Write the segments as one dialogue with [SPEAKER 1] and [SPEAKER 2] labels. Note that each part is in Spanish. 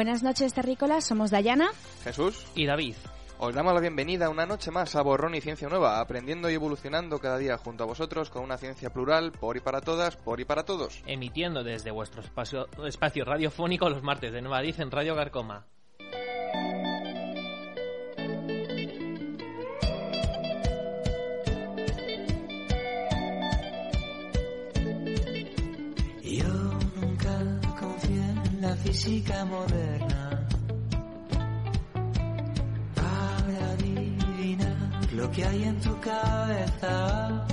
[SPEAKER 1] Buenas noches, terrícolas. Somos Dayana,
[SPEAKER 2] Jesús
[SPEAKER 3] y David.
[SPEAKER 2] Os damos la bienvenida una noche más a Borrón y Ciencia Nueva, aprendiendo y evolucionando cada día junto a vosotros con una ciencia plural, por y para todas, por y para todos.
[SPEAKER 3] Emitiendo desde vuestro espacio, espacio radiofónico los martes de Nueva Diz en Radio Garcoma.
[SPEAKER 4] Física moderna para adivinar lo que hay en tu cabeza.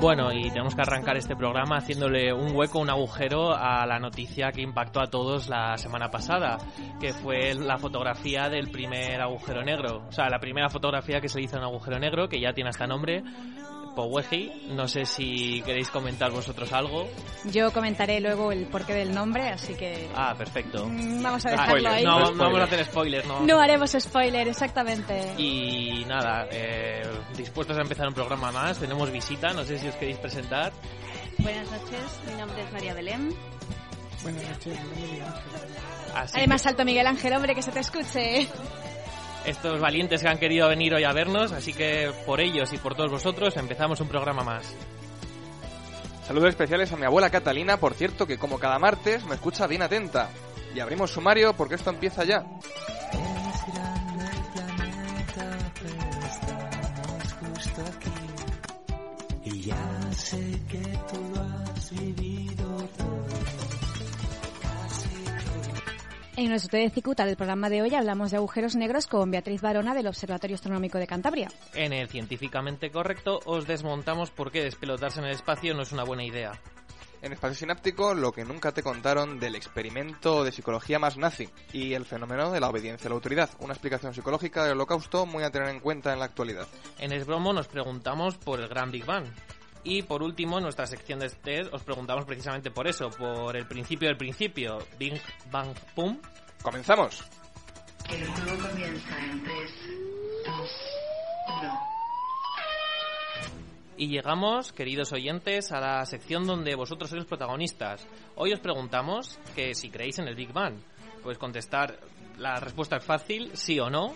[SPEAKER 3] Bueno, y tenemos que arrancar este programa haciéndole un hueco, un agujero a la noticia que impactó a todos la semana pasada, que fue la fotografía del primer agujero negro. O sea, la primera fotografía que se hizo en agujero negro, que ya tiene hasta nombre, Poweji. No sé si queréis comentar vosotros algo.
[SPEAKER 1] Yo comentaré luego el porqué del nombre, así que...
[SPEAKER 3] Ah, perfecto.
[SPEAKER 1] Mm, Vamos a
[SPEAKER 3] Ah,
[SPEAKER 1] dejarlo ahí.
[SPEAKER 3] No,
[SPEAKER 2] No
[SPEAKER 3] no vamos a hacer spoilers, no.
[SPEAKER 1] No haremos spoiler, exactamente.
[SPEAKER 3] Y nada, eh, dispuestos a empezar un programa más. Tenemos visita, no sé si os queréis presentar.
[SPEAKER 5] Buenas noches, mi nombre es María Belén.
[SPEAKER 6] Buenas noches, mi nombre es Miguel Ángel.
[SPEAKER 3] Así
[SPEAKER 1] Además, salto Miguel Ángel, hombre, que se te escuche.
[SPEAKER 3] Estos valientes que han querido venir hoy a vernos, así que por ellos y por todos vosotros empezamos un programa más.
[SPEAKER 2] Saludos especiales a mi abuela Catalina, por cierto, que como cada martes me escucha bien atenta. Y abrimos sumario porque esto empieza ya.
[SPEAKER 4] Es grande el planeta, pero estamos justo aquí. Y ya sé que tú lo has vivido
[SPEAKER 1] En nuestro TD Cicuta del programa de hoy hablamos de agujeros negros con Beatriz Barona del Observatorio Astronómico de Cantabria.
[SPEAKER 3] En el científicamente correcto os desmontamos por qué despelotarse en el espacio no es una buena idea.
[SPEAKER 2] En Espacio Sináptico, lo que nunca te contaron del experimento de psicología más nazi y el fenómeno de la obediencia a la autoridad. Una explicación psicológica del holocausto muy a tener en cuenta en la actualidad.
[SPEAKER 3] En Esbromo nos preguntamos por el gran Big Bang. Y por último, en nuestra sección de test os preguntamos precisamente por eso, por el principio del principio, Big Bang Pum.
[SPEAKER 2] ¡Comenzamos!
[SPEAKER 7] El juego comienza en 3, 2, 1.
[SPEAKER 3] Y llegamos, queridos oyentes, a la sección donde vosotros sois protagonistas. Hoy os preguntamos que si creéis en el Big Bang. Pues contestar, la respuesta es fácil, sí o no.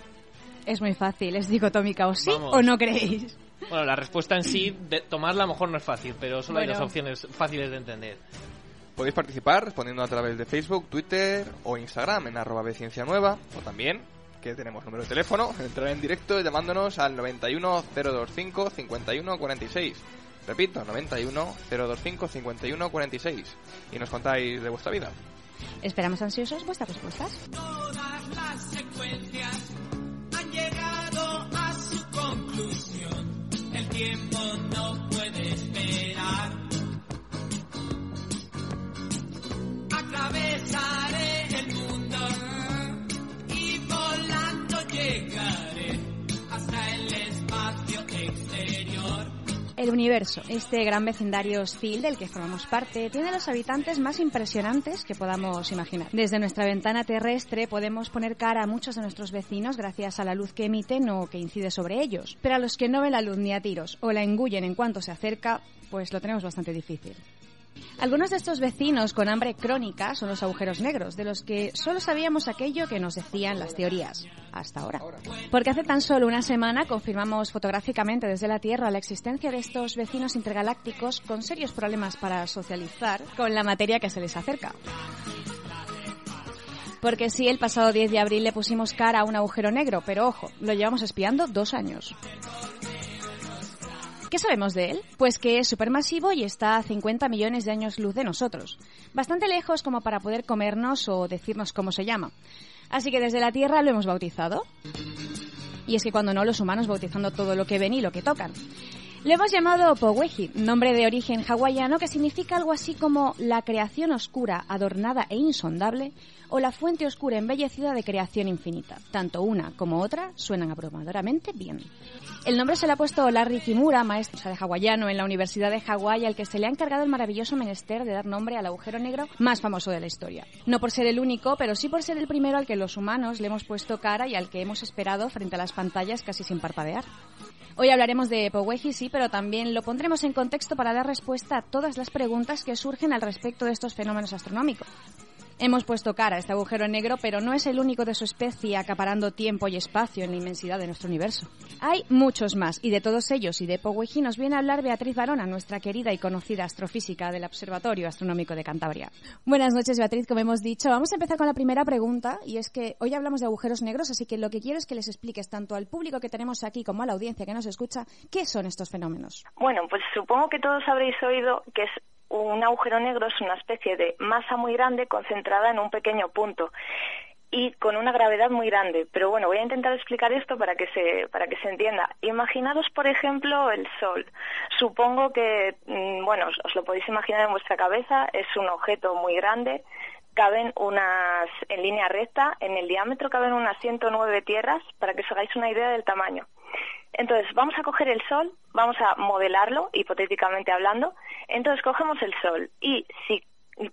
[SPEAKER 1] Es muy fácil, es dicotómica, o sí
[SPEAKER 3] Vamos.
[SPEAKER 1] o no creéis.
[SPEAKER 3] Bueno, la respuesta en sí, de tomarla a lo mejor no es fácil, pero solo hay
[SPEAKER 1] Bueno.
[SPEAKER 3] dos opciones fáciles de entender.
[SPEAKER 2] Podéis participar respondiendo a través de Facebook, Twitter o Instagram en arroba nueva o también, que tenemos número de teléfono, entrar en directo llamándonos al 91 025 51 46. Repito, 91 025 51 46. Y nos contáis de vuestra vida.
[SPEAKER 1] Esperamos ansiosos vuestras respuestas.
[SPEAKER 8] Todas las secuencias tiempo El
[SPEAKER 1] universo, este gran vecindario hostil del que formamos parte, tiene los habitantes más impresionantes que podamos imaginar. Desde nuestra ventana terrestre podemos poner cara a muchos de nuestros vecinos gracias a la luz que emiten o que incide sobre ellos. Pero a los que no ven la luz ni a tiros o la engullen en cuanto se acerca, pues lo tenemos bastante difícil. Algunos de estos vecinos con hambre crónica son los agujeros negros, de los que solo sabíamos aquello que nos decían las teorías, hasta ahora. Porque hace tan solo una semana confirmamos fotográficamente desde la Tierra la existencia de estos vecinos intergalácticos con serios problemas para socializar con la materia que se les acerca. Porque sí, el pasado 10 de abril le pusimos cara a un agujero negro, pero ojo, lo llevamos espiando dos años. ¿Qué sabemos de él? Pues que es supermasivo y está a 50 millones de años luz de nosotros. Bastante lejos como para poder comernos o decirnos cómo se llama. Así que desde la Tierra lo hemos bautizado. Y es que cuando no, los humanos bautizando todo lo que ven y lo que tocan. Le hemos llamado Poweji, nombre de origen hawaiano que significa algo así como la creación oscura, adornada e insondable, o la fuente oscura embellecida de creación infinita. Tanto una como otra suenan abrumadoramente bien. El nombre se le ha puesto Larry Kimura, maestro de hawaiano en la Universidad de Hawái, al que se le ha encargado el maravilloso menester de dar nombre al agujero negro más famoso de la historia. No por ser el único, pero sí por ser el primero al que los humanos le hemos puesto cara y al que hemos esperado frente a las pantallas casi sin parpadear. Hoy hablaremos de Poweji, sí, pero también lo pondremos en contexto para dar respuesta a todas las preguntas que surgen al respecto de estos fenómenos astronómicos. Hemos puesto cara a este agujero negro, pero no es el único de su especie acaparando tiempo y espacio en la inmensidad de nuestro universo. Hay muchos más, y de todos ellos y de Powigi nos viene a hablar Beatriz Barona, nuestra querida y conocida astrofísica del Observatorio Astronómico de Cantabria. Buenas noches, Beatriz, como hemos dicho. Vamos a empezar con la primera pregunta, y es que hoy hablamos de agujeros negros, así que lo que quiero es que les expliques tanto al público que tenemos aquí como a la audiencia que nos escucha qué son estos fenómenos.
[SPEAKER 9] Bueno, pues supongo que todos habréis oído que es un agujero negro es una especie de masa muy grande concentrada en un pequeño punto y con una gravedad muy grande. Pero bueno, voy a intentar explicar esto para que se, para que se entienda. Imaginaros, por ejemplo, el Sol. Supongo que, mm, bueno, os, os lo podéis imaginar en vuestra cabeza, es un objeto muy grande, caben unas, en línea recta, en el diámetro caben unas 109 tierras, para que os hagáis una idea del tamaño. Entonces, vamos a coger el Sol, vamos a modelarlo, hipotéticamente hablando. Entonces, cogemos el Sol y si,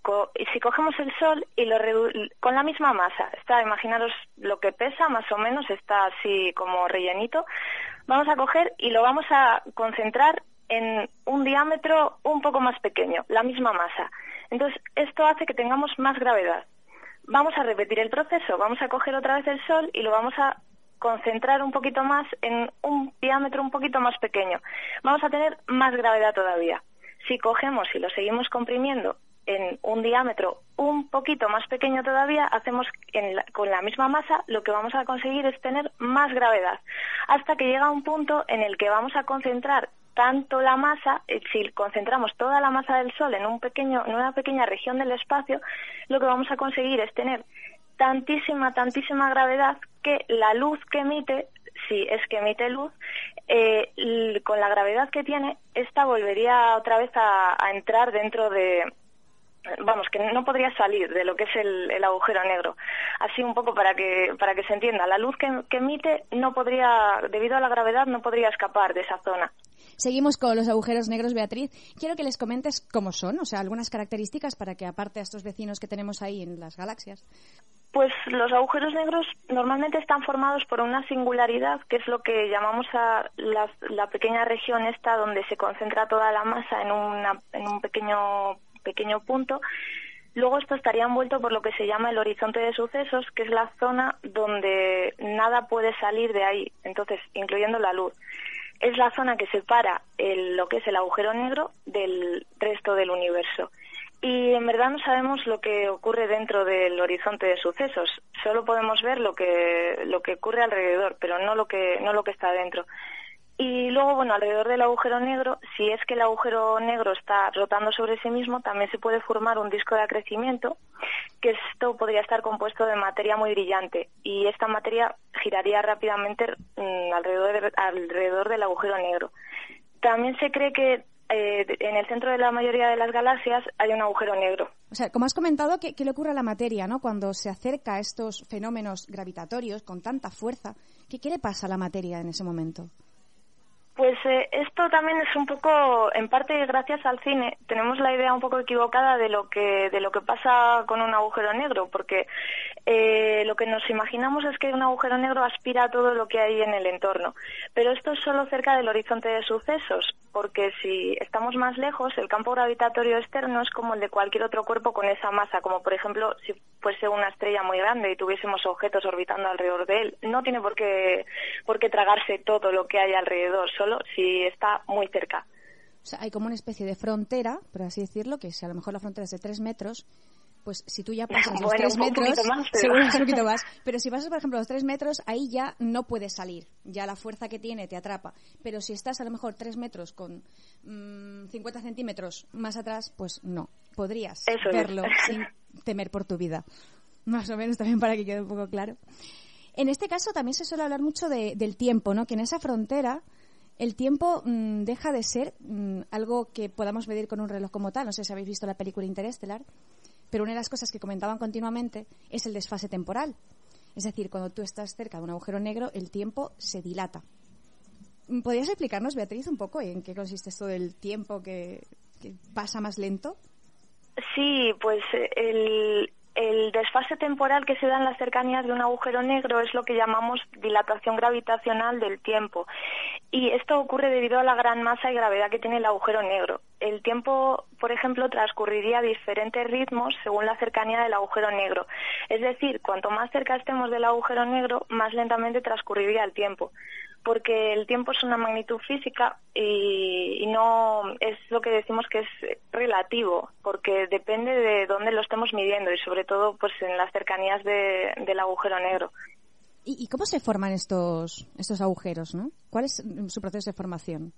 [SPEAKER 9] co- si cogemos el Sol y lo redu- con la misma masa, está, imaginaros lo que pesa, más o menos, está así como rellenito, vamos a coger y lo vamos a concentrar en un diámetro un poco más pequeño, la misma masa. Entonces, esto hace que tengamos más gravedad. Vamos a repetir el proceso, vamos a coger otra vez el Sol y lo vamos a concentrar un poquito más en un diámetro un poquito más pequeño. Vamos a tener más gravedad todavía. Si cogemos y lo seguimos comprimiendo en un diámetro un poquito más pequeño todavía, hacemos en la- con la misma masa lo que vamos a conseguir es tener más gravedad, hasta que llega un punto en el que vamos a concentrar tanto la masa, eh, si concentramos toda la masa del Sol en un pequeño, en una pequeña región del espacio, lo que vamos a conseguir es tener tantísima, tantísima gravedad que la luz que emite, si es que emite luz, eh, con la gravedad que tiene, esta volvería otra vez a, entrar dentro de, vamos, que no podría salir de lo que es el, el agujero negro. Así un poco para que, para que se entienda, la luz que, que emite no podría, debido a la gravedad, no podría escapar de esa zona.
[SPEAKER 1] Seguimos con los agujeros negros, Beatriz. Quiero que les comentes cómo son, o sea, algunas características para que, aparte a estos vecinos que tenemos ahí en las galaxias,
[SPEAKER 9] Pues los agujeros negros normalmente están formados por una singularidad, que es lo que llamamos la, la pequeña región esta donde se concentra toda la masa en, una, en un pequeño, pequeño punto. Luego esto estaría envuelto por lo que se llama el horizonte de sucesos, que es la zona donde nada puede salir de ahí, entonces, incluyendo la luz. Es la zona que separa el- lo que es el agujero negro del resto del universo. Y en verdad no sabemos lo que ocurre dentro del horizonte de sucesos. Solo podemos ver lo que lo que ocurre alrededor, pero no lo que no lo que está dentro. Y luego, bueno, alrededor del agujero negro, si es que el agujero negro está rotando sobre sí mismo, también se puede formar un disco de acrecimiento, que esto podría estar compuesto de materia muy brillante. Y esta materia giraría rápidamente mm, alrededor, de- alrededor del agujero negro. También se cree que eh, en el centro de la mayoría de las galaxias hay un agujero negro.
[SPEAKER 1] O sea, como has comentado, ¿qué, le ocurre a la materia, no? Cuando se acerca a estos fenómenos gravitatorios con tanta fuerza, ¿qué, qué le pasa a la materia en ese momento?
[SPEAKER 9] Pues eh, esto también es un poco, en parte gracias al cine, tenemos la idea un poco equivocada de lo que de lo que pasa con un agujero negro, porque eh, lo que nos imaginamos es que un agujero negro aspira a todo lo que hay en el entorno, pero esto es solo cerca del horizonte de sucesos, porque si estamos más lejos, el campo gravitatorio externo es como el de cualquier otro cuerpo con esa masa, como por ejemplo si fuese una estrella muy grande y tuviésemos objetos orbitando alrededor de él, no tiene por qué por qué tragarse todo lo que hay alrededor, si está muy cerca.
[SPEAKER 1] O sea, hay como una especie de frontera, por así decirlo, que si a lo mejor la frontera es de tres metros, pues si tú ya pasas los
[SPEAKER 9] Bueno,
[SPEAKER 1] tres
[SPEAKER 9] un poquito
[SPEAKER 1] metros,
[SPEAKER 9] más, pero-
[SPEAKER 1] seguro es un poquito más, pero si pasas, por ejemplo, los tres metros, ahí ya no puedes salir, ya la fuerza que tiene te atrapa. Pero si estás a lo mejor tres metros con mm, 50 centímetros más atrás, pues no, podrías
[SPEAKER 9] Eso es.
[SPEAKER 1] verlo sin temer por tu vida. Más o menos también para que quede un poco claro. En este caso también se suele hablar mucho de- del tiempo, ¿no? Que en esa frontera el tiempo mm, deja de ser mm, algo que podamos medir con un reloj como tal. No sé si habéis visto la película Interestelar, pero una de las cosas que comentaban continuamente es el desfase temporal. Es decir, cuando tú estás cerca de un agujero negro, el tiempo se dilata. Mm, ¿Podrías explicarnos, Beatriz, un poco en qué consiste esto del tiempo que, que pasa más lento?
[SPEAKER 9] Sí, pues el, el desfase temporal que se da en las cercanías de un agujero negro es lo que llamamos dilatación gravitacional del tiempo. Y esto ocurre debido a la gran masa y gravedad que tiene el agujero negro. el tiempo, por ejemplo, transcurriría a diferentes ritmos según la cercanía del agujero negro. Es decir, cuanto más cerca estemos del agujero negro, más lentamente transcurriría el tiempo. Porque el tiempo es una magnitud física y, no es lo que decimos que es relativo, porque depende de dónde lo estemos midiendo y sobre todo pues en las cercanías de- del agujero negro.
[SPEAKER 1] ¿Y, y cómo se forman estos, estos agujeros, no? ¿Cuál es mm, su proceso de formación?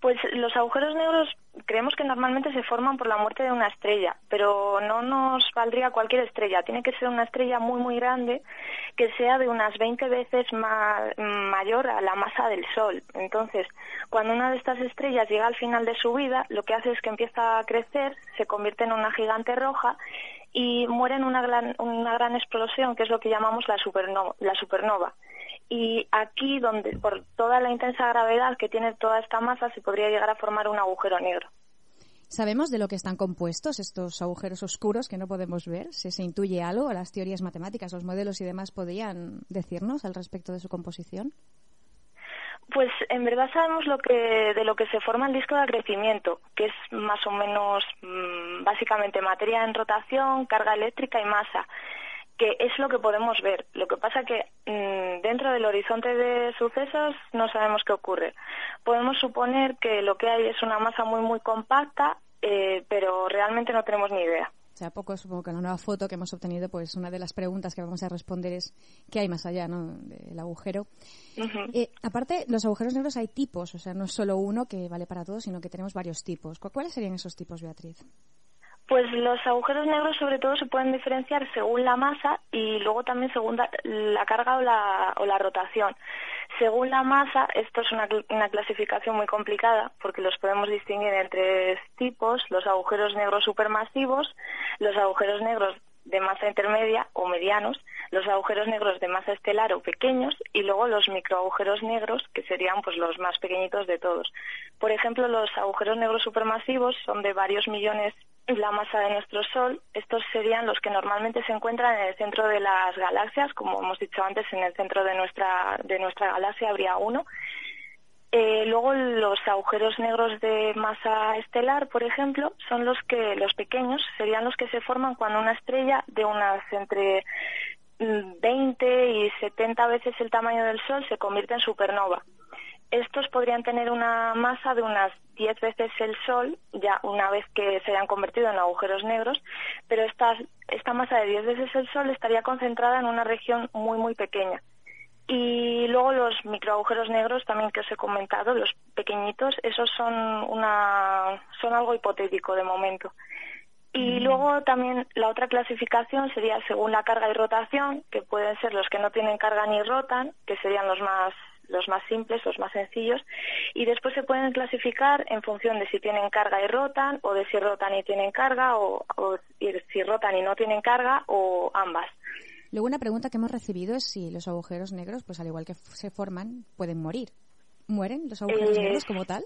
[SPEAKER 9] Pues los agujeros negros creemos que normalmente se forman por la muerte de una estrella, pero no nos valdría cualquier estrella. Tiene que ser una estrella muy, muy grande que sea de unas 20 veces ma- mayor a la masa del Sol. Entonces, cuando una de estas estrellas llega al final de su vida, lo que hace es que empieza a crecer, se convierte en una gigante roja y muere en una gran, una gran explosión, que es lo que llamamos la supernova. La supernova. Y aquí, donde por toda la intensa gravedad que tiene toda esta masa, se podría llegar a formar un agujero negro.
[SPEAKER 1] ¿Sabemos de lo que están compuestos estos agujeros oscuros que no podemos ver? ¿Se, se intuye algo? ¿Las teorías matemáticas, los modelos y demás podrían decirnos al respecto de su composición?
[SPEAKER 9] Pues en verdad sabemos lo que de lo que se forma el disco de acrecimiento, que es más o menos mm, básicamente materia en rotación, carga eléctrica y masa, que es lo que podemos ver. Lo que pasa que mm, dentro del horizonte de sucesos no sabemos qué ocurre. Podemos suponer que lo que hay es una masa muy muy compacta, eh, pero realmente no tenemos ni idea.
[SPEAKER 1] O sea, poco supongo que en la nueva foto que hemos obtenido, pues una de las preguntas que vamos a responder es ¿qué hay más allá ¿no? del agujero? Eh, aparte, los agujeros negros hay tipos, o sea, no es solo uno que vale para todos, sino que tenemos varios tipos. ¿Cu- ¿Cuáles serían esos tipos, Beatriz?
[SPEAKER 9] Pues los agujeros negros sobre todo se pueden diferenciar según la masa y luego también según la, la carga o la, o la rotación. Según la masa, esto es una, cl- una clasificación muy complicada porque los podemos distinguir en tres tipos, los agujeros negros supermasivos, los agujeros negros de masa intermedia o medianos, los agujeros negros de masa estelar o pequeños y luego los microagujeros negros que serían pues los más pequeñitos de todos. Por ejemplo, los agujeros negros supermasivos son de varios millones la masa de nuestro Sol. Estos serían los que normalmente se encuentran en el centro de las galaxias, como hemos dicho antes, en el centro de nuestra de nuestra galaxia habría uno. Eh, luego los agujeros negros de masa estelar, por ejemplo, son los que los pequeños serían los que se forman cuando una estrella de unas entre mm, 20 y 70 veces el tamaño del Sol se convierte en supernova. Estos podrían tener una masa de unas 10 veces el Sol, ya una vez que se hayan convertido en agujeros negros, pero esta, esta masa de 10 veces el Sol estaría concentrada en una región muy, muy pequeña. Y luego los microagujeros negros también que os he comentado, los pequeñitos, esos son una son algo hipotético de momento. Y luego también la otra clasificación sería según la carga y rotación, que pueden ser los que no tienen carga ni rotan, que serían los más los más simples, los más sencillos, y después se pueden clasificar en función de si tienen carga y rotan, o de si rotan y tienen carga, o, o si rotan y no tienen carga, o ambas.
[SPEAKER 1] Luego una pregunta que hemos recibido es si los agujeros negros, pues al igual que se forman, pueden morir. ¿Mueren los agujeros
[SPEAKER 9] Eh,
[SPEAKER 1] negros como tal?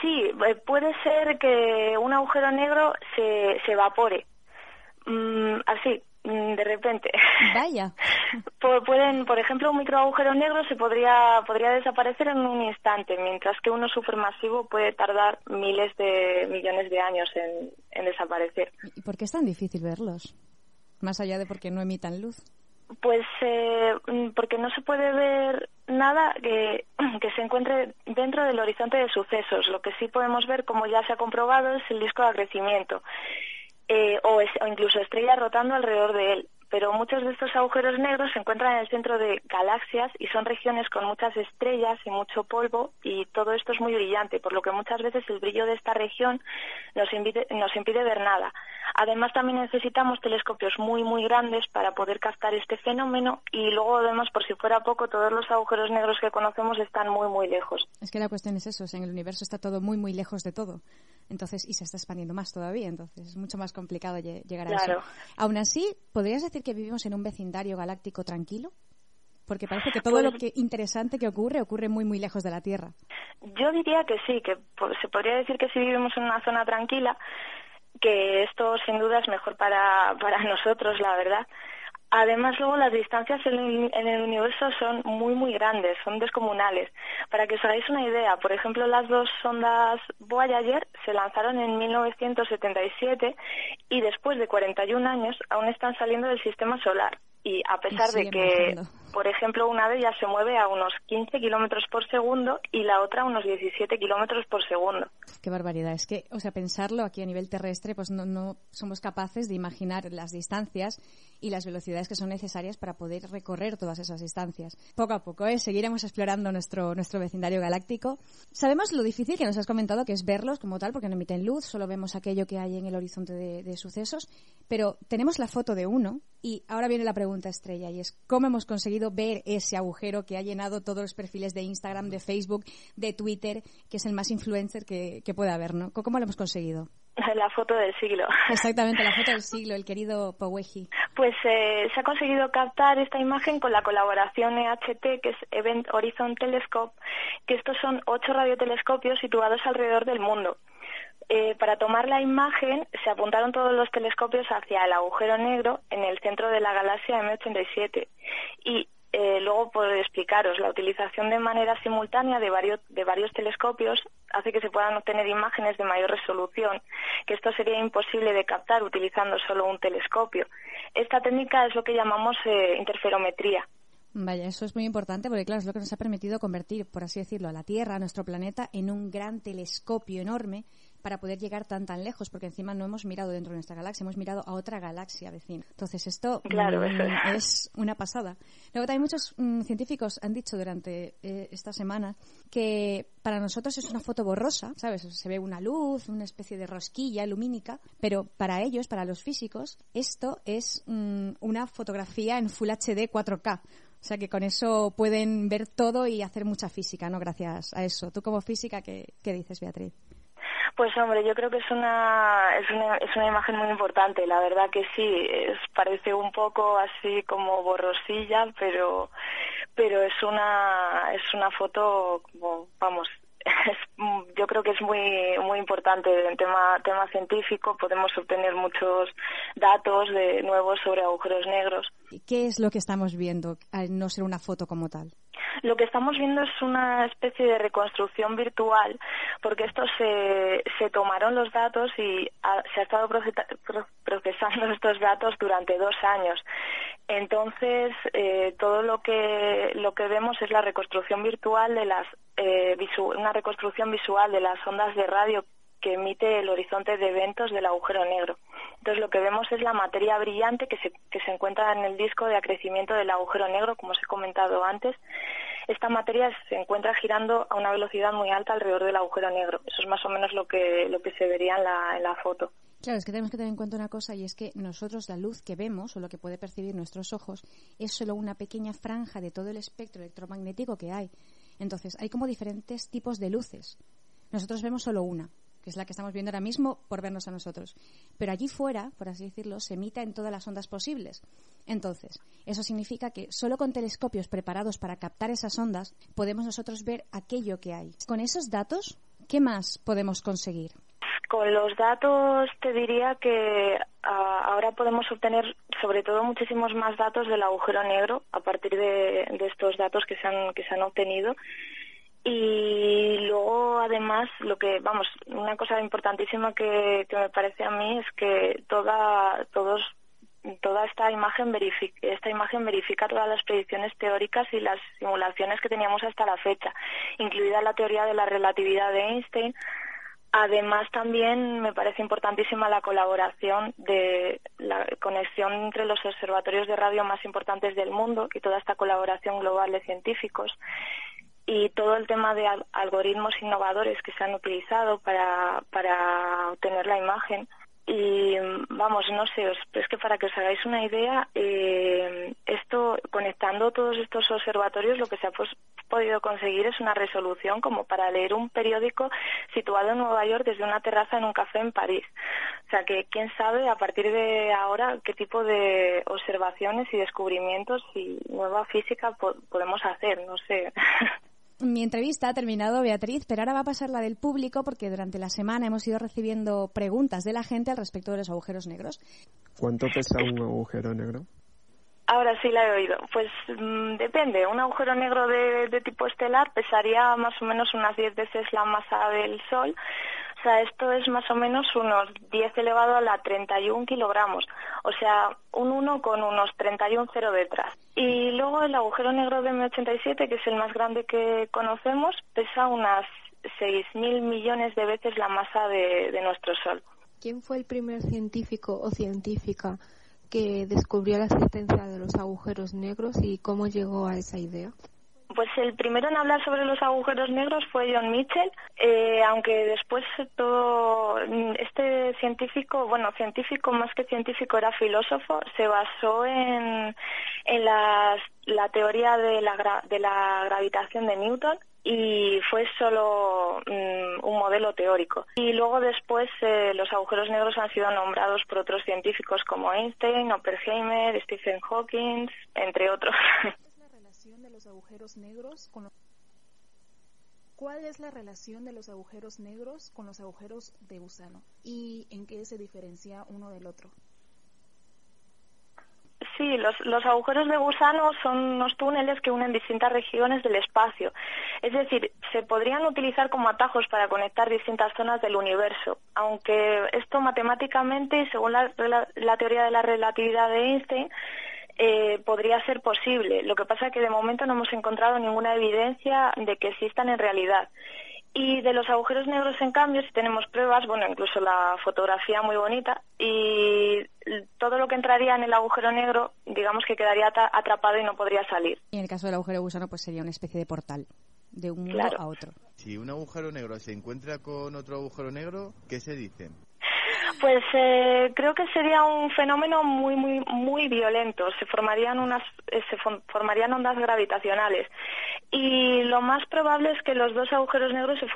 [SPEAKER 9] Sí, eh, puede ser que un agujero negro se, se evapore. Mm, así, de repente.
[SPEAKER 1] Vaya.
[SPEAKER 9] Pu- Pueden, por ejemplo, un microagujero negro se podría, podría desaparecer en un instante, mientras que uno supermasivo puede tardar miles de millones de años en, en desaparecer.
[SPEAKER 1] ¿Y por qué es tan difícil verlos? Más allá de porque no emitan luz.
[SPEAKER 9] Pues eh, mm, porque no se puede ver nada que, que se encuentre dentro del horizonte de sucesos. Lo que sí podemos ver, como ya se ha comprobado, es el disco de acrecimiento eh, o, es- o incluso estrellas rotando alrededor de él. Pero muchos de estos agujeros negros se encuentran en el centro de galaxias y son regiones con muchas estrellas y mucho polvo y todo esto es muy brillante, por lo que muchas veces el brillo de esta región nos impide, nos impide ver nada. Además también necesitamos telescopios muy muy grandes para poder captar este fenómeno y luego además por si fuera poco todos los agujeros negros que conocemos están muy muy lejos.
[SPEAKER 1] Es que la cuestión es eso, o sea, en el universo está todo muy, muy lejos de todo. Entonces, y se está expandiendo más todavía, entonces es mucho más complicado lle- llegar a
[SPEAKER 9] Claro.
[SPEAKER 1] eso. Aún así, ¿podrías decir que vivimos en un vecindario galáctico tranquilo? Porque parece que todo
[SPEAKER 9] Pues-
[SPEAKER 1] lo que interesante que ocurre ocurre muy, muy lejos de la Tierra.
[SPEAKER 9] Yo diría que sí, que se podría decir que si vivimos en una zona tranquila, que esto sin duda es mejor para, para nosotros, la verdad. Además, luego las distancias en el, en el universo son muy, muy grandes, son descomunales. Para que os hagáis una idea, por ejemplo, las dos sondas Voyager se lanzaron en 1977 y después de 41 años aún están saliendo del sistema solar. Y a pesar de que. Por ejemplo, una de ellas se mueve a unos 15 kilómetros por segundo y la otra a unos 17 kilómetros por segundo.
[SPEAKER 1] Qué barbaridad. Es que, o sea, pensarlo aquí a nivel terrestre, pues no, no somos capaces de imaginar las distancias y las velocidades que son necesarias para poder recorrer todas esas distancias. Poco a poco, ¿eh? seguiremos explorando nuestro, nuestro vecindario galáctico. Sabemos lo difícil que nos has comentado, que es verlos como tal, porque no emiten luz, solo vemos aquello que hay en el horizonte de, de sucesos, pero tenemos la foto de uno y ahora viene la pregunta estrella y es cómo hemos conseguido ver ese agujero que ha llenado todos los perfiles de Instagram, de Facebook, de Twitter, que es el más influencer que, que puede haber, ¿no? ¿Cómo lo hemos conseguido?
[SPEAKER 9] La foto del siglo.
[SPEAKER 1] Exactamente, la foto del siglo, el querido Poweji.
[SPEAKER 9] Pues eh, se ha conseguido captar esta imagen con la colaboración EHT, que es Event Horizon Telescope, que estos son ocho radiotelescopios situados alrededor del mundo. Eh, para tomar la imagen se apuntaron todos los telescopios hacia el agujero negro en el centro de la galaxia M87 y eh, luego por explicaros la utilización de manera simultánea de varios de varios telescopios hace que se puedan obtener imágenes de mayor resolución que esto sería imposible de captar utilizando solo un telescopio. Esta técnica es lo que llamamos eh, interferometría.
[SPEAKER 1] Vaya, eso es muy importante porque, claro, es lo que nos ha permitido convertir, por así decirlo, a la Tierra, a nuestro planeta, en un gran telescopio enorme para poder llegar tan tan lejos, porque encima no hemos mirado dentro de nuestra galaxia, hemos mirado a otra galaxia vecina. Entonces esto
[SPEAKER 9] Claro,
[SPEAKER 1] mm,
[SPEAKER 9] es.
[SPEAKER 1] es una pasada. Luego también muchos mm, científicos han dicho durante eh, esta semana que para nosotros es una foto borrosa, ¿sabes? Se ve una luz, una especie de rosquilla lumínica, pero para ellos, para los físicos, esto es mm, una fotografía en Full HD 4K. O sea que con eso pueden ver todo y hacer mucha física, ¿no? Gracias a eso. Tú como física, ¿qué, qué dices, Beatriz?
[SPEAKER 9] Pues hombre, yo creo que es una, es una es una imagen muy importante. La verdad que sí, es, parece un poco así como borrosilla, pero pero es una es una foto como, vamos es, yo creo que es muy muy importante en tema tema científico podemos obtener muchos datos de nuevos sobre agujeros negros
[SPEAKER 1] ¿Qué es lo que estamos viendo al no ser una foto como tal?
[SPEAKER 9] Lo que estamos viendo es una especie de reconstrucción virtual, porque estos se, tomaron los datos y ha- se ha estado procesa- pro- procesando estos datos durante dos años. Entonces, eh, todo lo que lo que vemos es la reconstrucción virtual de las eh, una reconstrucción visual de las ondas de radio que emite el horizonte de eventos del agujero negro. Entonces lo que vemos es la materia brillante que se, que se encuentra en el disco de acrecimiento del agujero negro, como os he comentado antes. Esta materia se encuentra girando a una velocidad muy alta alrededor del agujero negro. Eso es más o menos lo que, lo que se vería en la, en la foto.
[SPEAKER 1] Claro, es que tenemos que tener en cuenta una cosa y es que nosotros la luz que vemos o lo que puede percibir nuestros ojos es solo una pequeña franja de todo el espectro electromagnético que hay. Entonces, hay como diferentes tipos de luces. Nosotros vemos solo una, que es la que estamos viendo ahora mismo por vernos a nosotros. Pero allí fuera, por así decirlo, se emita en todas las ondas posibles. Entonces, eso significa que solo con telescopios preparados para captar esas ondas podemos nosotros ver aquello que hay. Con esos datos, ¿qué más podemos conseguir?
[SPEAKER 9] Con los datos te diría que ah, ahora podemos obtener sobre todo muchísimos más datos del agujero negro a partir de, de estos datos que se han, que se han obtenido. Y luego, además, lo que, vamos, una cosa importantísima que, que me parece a mí es que toda, todos, toda esta imagen verifica, esta imagen verifica todas las predicciones teóricas y las simulaciones que teníamos hasta la fecha, incluida la teoría de la relatividad de Einstein, Además, también me parece importantísima la colaboración de la conexión entre los observatorios de radio más importantes del mundo y toda esta colaboración global de científicos y todo el tema de al- algoritmos innovadores que se han utilizado para, para obtener la imagen. Y vamos, no sé, es que para que os hagáis una idea, eh, esto, conectando todos estos observatorios, lo que se ha pues, podido conseguir es una resolución como para leer un periódico situado en Nueva York desde una terraza en un café en París. O sea que quién sabe a partir de ahora qué tipo de observaciones y descubrimientos y nueva física po- podemos hacer, no sé.
[SPEAKER 1] Mi entrevista ha terminado, Beatriz, pero ahora va a pasar la del público porque durante la semana hemos ido recibiendo preguntas de la gente al respecto de los agujeros negros.
[SPEAKER 10] ¿Cuánto pesa un agujero negro?
[SPEAKER 9] Ahora sí la he oído. Pues mm, depende. Un agujero negro de, de tipo estelar pesaría más o menos unas 10 veces la masa del Sol. O sea, esto es más o menos unos 10 elevado a la 31 kilogramos. O sea, un 1 con unos 31 cero detrás. Y luego el agujero negro de M87, que es el más grande que conocemos, pesa unas 6.000 millones de veces la masa de, de nuestro Sol.
[SPEAKER 10] ¿Quién fue el primer científico o científica que descubrió la existencia de los agujeros negros y cómo llegó a esa idea?
[SPEAKER 9] Pues el primero en hablar sobre los agujeros negros fue John Mitchell, eh, aunque después todo este científico, bueno, científico más que científico era filósofo, se basó en, en las- la teoría de la, de la gravitación de Newton y fue solo mm, un modelo teórico. Y luego después eh, los agujeros negros han sido nombrados por otros científicos como Einstein, Oppenheimer, Stephen Hawking, entre otros.
[SPEAKER 11] de los agujeros negros ¿Cuál es la relación de los agujeros negros con los agujeros de gusano? ¿Y en qué se diferencia uno del otro?
[SPEAKER 9] Sí, los, los agujeros de gusano son unos túneles que unen distintas regiones del espacio. Es decir, se podrían utilizar como atajos para conectar distintas zonas del universo, aunque esto matemáticamente según la teoría de la relatividad de Einstein eh, podría ser posible. Lo que pasa es que de momento no hemos encontrado ninguna evidencia de que existan en realidad. Y de los agujeros negros, en cambio, sí tenemos pruebas, bueno, incluso la fotografía muy bonita, y todo lo que entraría en el agujero negro, digamos que quedaría atrapado y no podría salir.
[SPEAKER 1] Y en el caso del agujero gusano, pues sería una especie de portal de un mundo
[SPEAKER 9] Claro.
[SPEAKER 1] a otro.
[SPEAKER 12] Si un agujero negro se encuentra con otro agujero negro, ¿qué se dicen?
[SPEAKER 9] Pues eh, creo que sería un fenómeno muy, muy, muy violento. Se formarían unas, eh, se formarían ondas gravitacionales. Y lo más probable es que los dos agujeros negros se,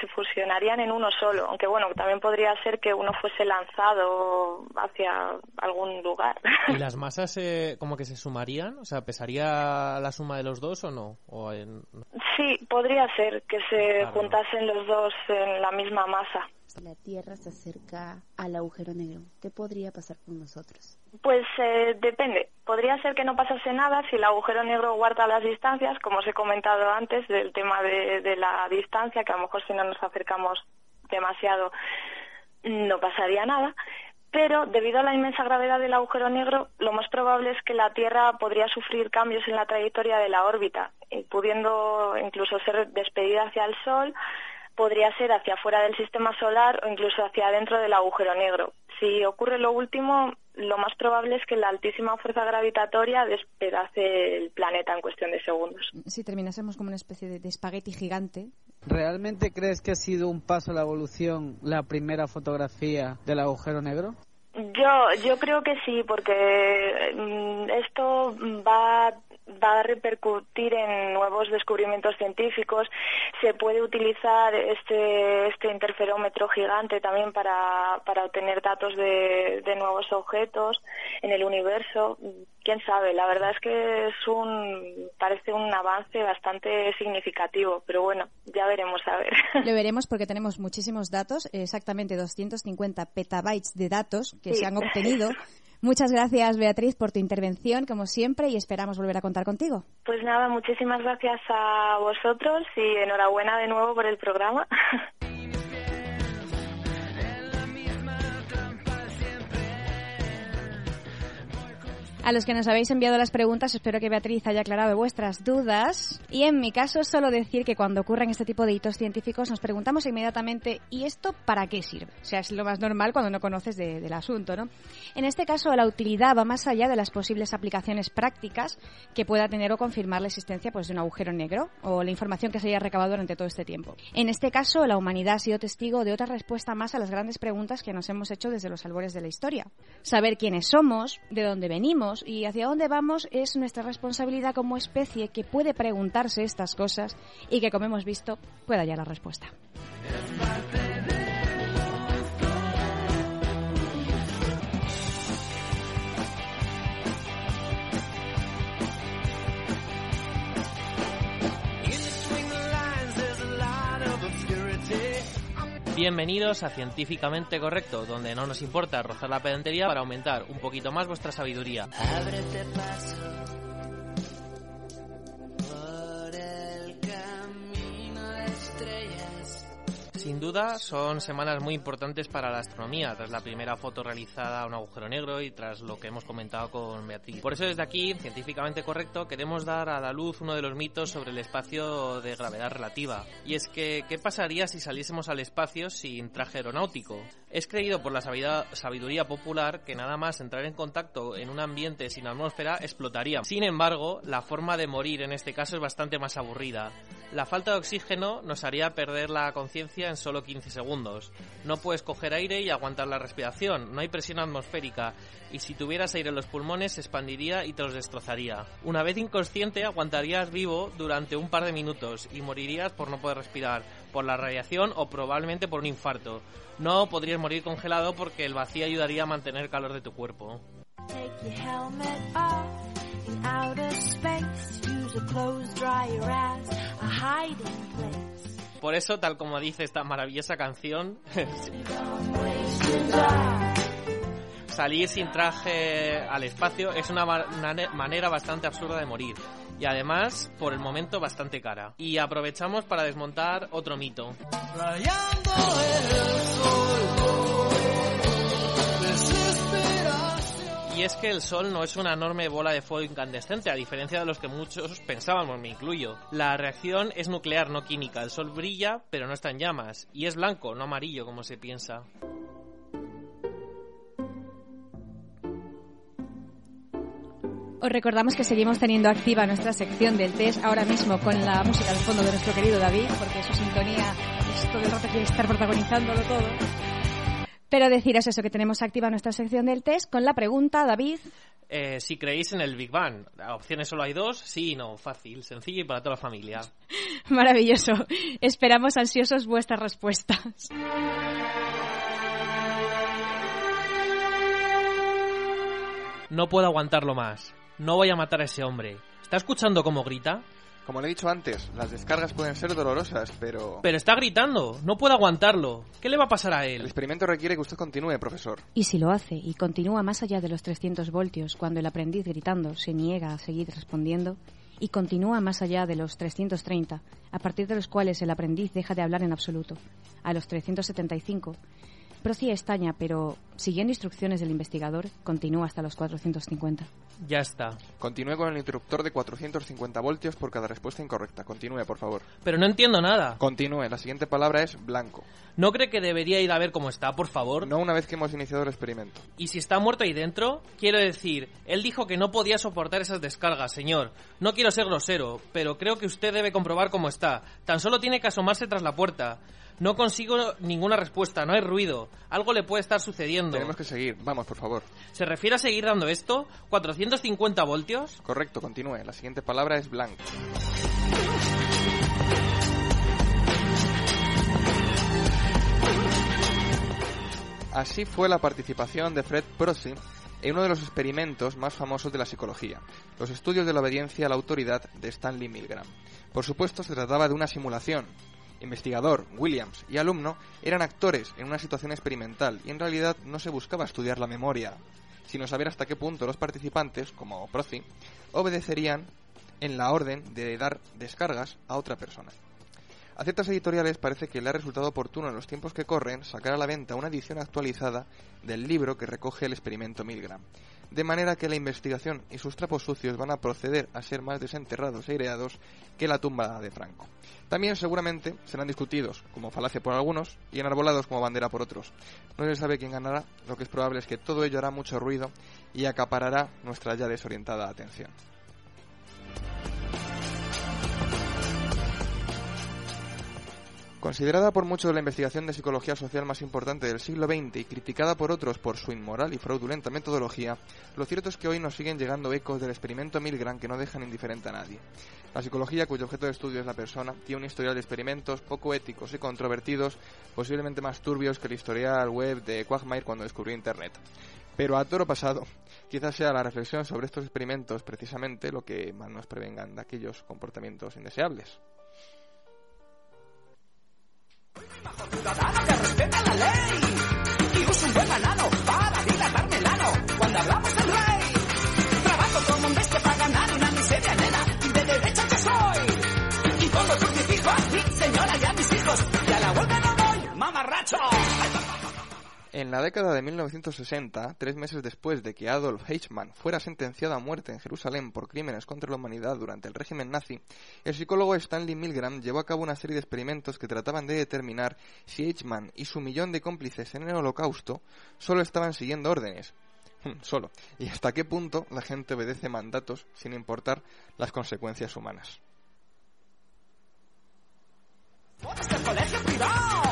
[SPEAKER 9] se fusionarían en uno solo. Aunque bueno, también podría ser que uno fuese lanzado hacia algún lugar.
[SPEAKER 3] ¿Y las masas eh, como que se sumarían? O sea, ¿pesaría la suma de los dos o no? O en-
[SPEAKER 9] Sí, podría ser que se
[SPEAKER 3] Claro.
[SPEAKER 9] juntasen los dos en la misma masa.
[SPEAKER 13] Si la Tierra se acerca al agujero negro, ¿qué podría pasar con nosotros?
[SPEAKER 9] Pues eh, depende. Podría ser que no pasase nada si el agujero negro guarda las distancias, como os he comentado antes, del tema de, de la distancia, que a lo mejor si no nos acercamos demasiado no pasaría nada. Pero debido a la inmensa gravedad del agujero negro, lo más probable es que la Tierra podría sufrir cambios en la trayectoria de la órbita, y pudiendo incluso ser despedida hacia el Sol, podría ser hacia afuera del sistema solar o incluso hacia adentro del agujero negro. Si ocurre lo último, lo más probable es que la altísima fuerza gravitatoria despedace el planeta en cuestión de segundos.
[SPEAKER 1] Si terminásemos como una especie de, de espagueti gigante,
[SPEAKER 6] ¿Realmente crees que ha sido un paso a la evolución la primera fotografía del agujero negro?
[SPEAKER 9] Yo, yo creo que sí, porque mm, esto va, va a repercutir en nuevos descubrimientos científicos. Se puede utilizar este, este interferómetro gigante también para, para obtener datos de, de nuevos objetos en el universo. Quién sabe, la verdad es que es un, parece un avance bastante significativo, pero bueno, ya veremos a ver.
[SPEAKER 1] lo veremos porque tenemos muchísimos datos, exactamente 250 petabytes de datos que
[SPEAKER 9] Sí.
[SPEAKER 1] se han obtenido. Muchas gracias, Beatriz, por tu intervención, como siempre, y esperamos volver a contar contigo.
[SPEAKER 9] Pues nada, muchísimas gracias a vosotros y enhorabuena de nuevo por el programa.
[SPEAKER 1] A los que nos habéis enviado las preguntas, espero que Beatriz haya aclarado vuestras dudas. Y en mi caso, solo decir que cuando ocurren este tipo de hitos científicos, nos preguntamos inmediatamente, ¿y esto para qué sirve? O sea, es lo más normal cuando no conoces de- del asunto, ¿no? En este caso, la utilidad va más allá de las posibles aplicaciones prácticas que pueda tener o confirmar la existencia pues, de un agujero negro o la información que se haya recabado durante todo este tiempo. En este caso, la humanidad ha sido testigo de otra respuesta más a las grandes preguntas que nos hemos hecho desde los albores de la historia. Saber quiénes somos, de dónde venimos y hacia dónde vamos es nuestra responsabilidad como especie que puede preguntarse estas cosas y que, como hemos visto, puede hallar la respuesta.
[SPEAKER 3] Bienvenidos a Científicamente Correcto, donde no nos importa rozar la pedantería para aumentar un poquito más vuestra sabiduría. Sin duda, son semanas muy importantes para la astronomía, tras la primera foto realizada a un agujero negro y tras lo que hemos comentado con Beatriz. Por eso, desde aquí, científicamente correcto, queremos dar a la luz uno de los mitos sobre el espacio de gravedad relativa. Y es que, ¿qué pasaría si saliésemos al espacio sin traje aeronáutico? Es creído por la sabiduría popular que nada más entrar en contacto en un ambiente sin atmósfera explotaría. Sin embargo, la forma de morir en este caso es bastante más aburrida. La falta de oxígeno nos haría perder la conciencia en solo 15 segundos. No puedes coger aire y aguantar la respiración, no hay presión atmosférica y si tuvieras aire en los pulmones se expandiría y te los destrozaría. Una vez inconsciente aguantarías vivo durante un par de minutos y morirías por no poder respirar, por la radiación o probablemente por un infarto. No podrías morir congelado porque el vacío ayudaría a mantener el calor de tu cuerpo. Por eso, tal como dice esta maravillosa canción, salir sin traje al espacio es una ma- mane- manera bastante absurda de morir. Y además, por el momento, bastante cara. Y aprovechamos para desmontar otro mito.
[SPEAKER 4] Rayando el sol. Desesperación.
[SPEAKER 3] Y es que el Sol no es una enorme bola de fuego incandescente, a diferencia de los que muchos pensábamos, me incluyo. La reacción es nuclear, no química. El Sol brilla, pero no está en llamas. Y es blanco, no amarillo, como se piensa.
[SPEAKER 1] Os recordamos que seguimos teniendo activa nuestra sección del test ahora mismo con la música de fondo de nuestro querido David, porque su sintonía es todo el rato quiere estar protagonizándolo todo. Pero deciros eso, que tenemos activa nuestra sección del test con la pregunta, David,
[SPEAKER 3] Eh, si creéis en el Big Bang, opciones solo hay dos, sí y no, fácil, sencillo y para toda la familia.
[SPEAKER 1] maravilloso. Esperamos ansiosos vuestras respuestas.
[SPEAKER 3] No puedo aguantarlo más. No voy a matar a ese hombre. ¿Está escuchando cómo grita?
[SPEAKER 2] Como le he dicho antes, las descargas pueden ser dolorosas, pero...
[SPEAKER 3] Pero está gritando. No puedo aguantarlo. ¿Qué le va a pasar a
[SPEAKER 2] El
[SPEAKER 3] él?
[SPEAKER 2] experimento requiere que usted continúe, profesor.
[SPEAKER 1] Y si lo hace y continúa más allá de los 300 voltios cuando el aprendiz gritando se niega a seguir respondiendo, y continúa más allá de los 330, a partir de los cuales el aprendiz deja de hablar en absoluto, a los 375, Proci estaña, pero siguiendo instrucciones del investigador, continúa hasta los 450.
[SPEAKER 3] Ya está.
[SPEAKER 2] Continúe con el interruptor de 450 voltios por cada respuesta incorrecta. Continúe, por favor.
[SPEAKER 3] Pero no entiendo nada.
[SPEAKER 2] Continúe. La siguiente palabra es blanco.
[SPEAKER 3] ¿No cree que debería ir a ver cómo está, por favor?
[SPEAKER 2] No una vez que hemos iniciado el experimento.
[SPEAKER 3] ¿Y si está muerto ahí dentro? Quiero decir, él dijo que no podía soportar esas descargas, señor. No quiero ser grosero, pero creo que usted debe comprobar cómo está. Tan solo tiene que asomarse tras la puerta. No consigo ninguna respuesta, no hay ruido. Algo le puede estar sucediendo.
[SPEAKER 2] Tenemos que seguir. Vamos, por favor.
[SPEAKER 3] ¿Se refiere a seguir dando esto? ¿450 voltios?
[SPEAKER 2] Correcto, continúe. La siguiente palabra es blanco. Así fue la participación de Fred Procy en uno de los experimentos más famosos de la psicología, los estudios de la obediencia a la autoridad de Stanley Milgram. Por supuesto, se trataba de una simulación. Investigador, Williams y alumno eran actores en una situación experimental y en realidad no se buscaba estudiar la memoria, sino saber hasta qué punto los participantes, como Procy, obedecerían en la orden de dar descargas a otra persona. A ciertas editoriales parece que le ha resultado oportuno en los tiempos que corren sacar a la venta una edición actualizada del libro que recoge el experimento Milgram, de manera que la investigación y sus trapos sucios van a proceder a ser más desenterrados e aireados que la tumba de Franco. También seguramente serán discutidos como falacia por algunos y enarbolados como bandera por otros. No se sabe quién ganará, lo que es probable es que todo ello hará mucho ruido y acaparará nuestra ya desorientada atención. Considerada por muchos la investigación de psicología social más importante del siglo XX y criticada por otros por su inmoral y fraudulenta metodología, lo cierto es que hoy nos siguen llegando ecos del experimento Milgram que no dejan indiferente a nadie. La psicología, cuyo objeto de estudio es la persona, tiene un historial de experimentos poco éticos y controvertidos, posiblemente más turbios que el historial web de Quagmire cuando descubrió Internet. Pero a toro pasado, quizás sea la reflexión sobre estos experimentos precisamente lo que más nos prevengan de aquellos comportamientos indeseables.
[SPEAKER 4] Ciudadano que respeta
[SPEAKER 14] la ley. Y uso un buen banano para dilatarme el ano. Cuando hablamos
[SPEAKER 2] En la década de 1960, tres meses después de que Adolf Eichmann fuera sentenciado a muerte en Jerusalén por crímenes contra la humanidad durante el régimen nazi, el psicólogo Stanley Milgram llevó a cabo una serie de experimentos que trataban de determinar si Eichmann y su millón de cómplices en el holocausto solo estaban siguiendo órdenes. Hmm, Solo. Y hasta qué punto la gente obedece mandatos sin importar las consecuencias humanas.
[SPEAKER 14] colegio privado.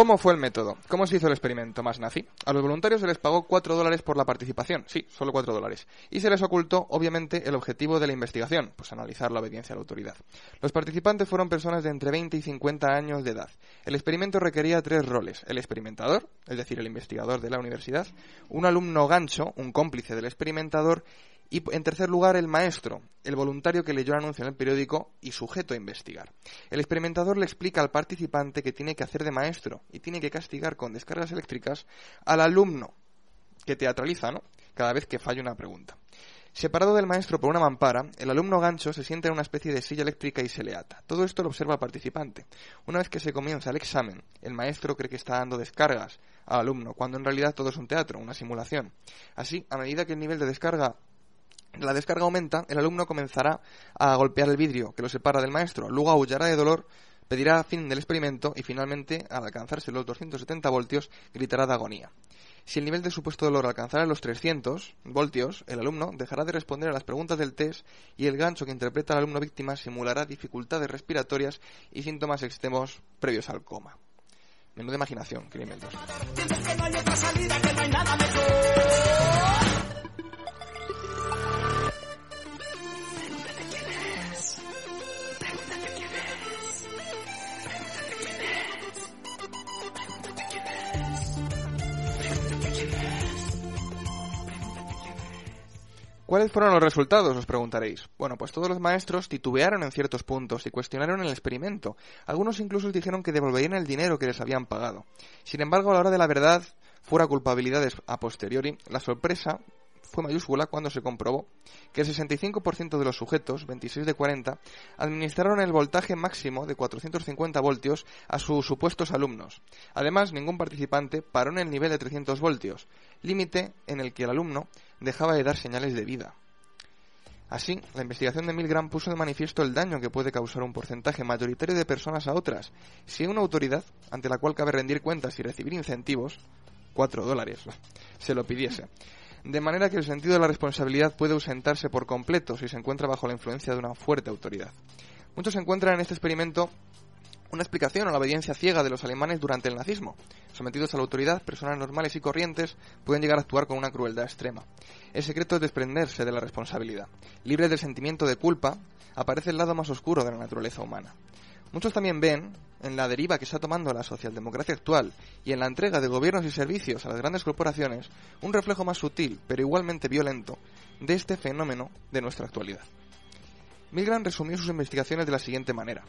[SPEAKER 2] ¿Cómo fue el método? ¿Cómo se hizo el experimento más nazi? A los voluntarios se les pagó 4 dólares por la participación, sí, solo 4 dólares. Y se les ocultó, obviamente, el objetivo de la investigación, pues analizar la obediencia a la autoridad. Los participantes fueron personas de entre 20 y 50 años de edad. El experimento requería tres roles. El experimentador, es decir, el investigador de la universidad, un alumno gancho, un cómplice del experimentador, y en tercer lugar, el maestro, el voluntario que leyó el anuncio en el periódico y sujeto a investigar. El experimentador le explica al participante que tiene que hacer de maestro y tiene que castigar con descargas eléctricas al alumno que teatraliza, ¿no? Cada vez que falla una pregunta. Separado del maestro por una mampara, el alumno gancho se sienta en una especie de silla eléctrica y se le ata. Todo esto lo observa el participante. Una vez que se comienza el examen, el maestro cree que está dando descargas al alumno, cuando en realidad todo es un teatro, una simulación. Así, a medida que el nivel de descarga la descarga aumenta, el alumno comenzará a golpear el vidrio que lo separa del maestro, luego aullará de dolor, pedirá fin del experimento y finalmente, al alcanzarse los 270 voltios, gritará de agonía. Si el nivel de supuesto dolor alcanzara los 300 voltios, el alumno dejará de responder a las preguntas del test y el gancho que interpreta al alumno víctima simulará dificultades respiratorias y síntomas extremos previos al coma. Menuda imaginación, crimentos. ¿Cuáles fueron los resultados? Os preguntaréis. Bueno, pues todos los maestros titubearon en ciertos puntos y cuestionaron el experimento. Algunos incluso dijeron que devolverían el dinero que les habían pagado. Sin embargo, a la hora de la verdad, fuera culpabilidades a posteriori, la sorpresa fue mayúscula cuando se comprobó que el 65% de los sujetos, 26 de 40, administraron el voltaje máximo de 450 voltios a sus supuestos alumnos. Además, ningún participante paró en el nivel de 300 voltios, límite en el que el alumno dejaba de dar señales de vida. Así, la investigación de Milgram puso de manifiesto el daño que puede causar un porcentaje mayoritario de personas a otras si una autoridad, ante la cual cabe rendir cuentas y recibir incentivos, 4 dólares, se lo pidiese. De manera que el sentido de la responsabilidad puede ausentarse por completo si se encuentra bajo la influencia de una fuerte autoridad. Muchos encuentran en este experimento una explicación a la obediencia ciega de los alemanes durante el nazismo. Sometidos a la autoridad, personas normales y corrientes pueden llegar a actuar con una crueldad extrema. El secreto es desprenderse de la responsabilidad. Libre del sentimiento de culpa, aparece el lado más oscuro de la naturaleza humana. Muchos también ven, en la deriva que está tomando la socialdemocracia actual y en la entrega de gobiernos y servicios a las grandes corporaciones, un reflejo más sutil, pero igualmente violento, de este fenómeno de nuestra actualidad. Milgram resumió sus investigaciones de la siguiente manera.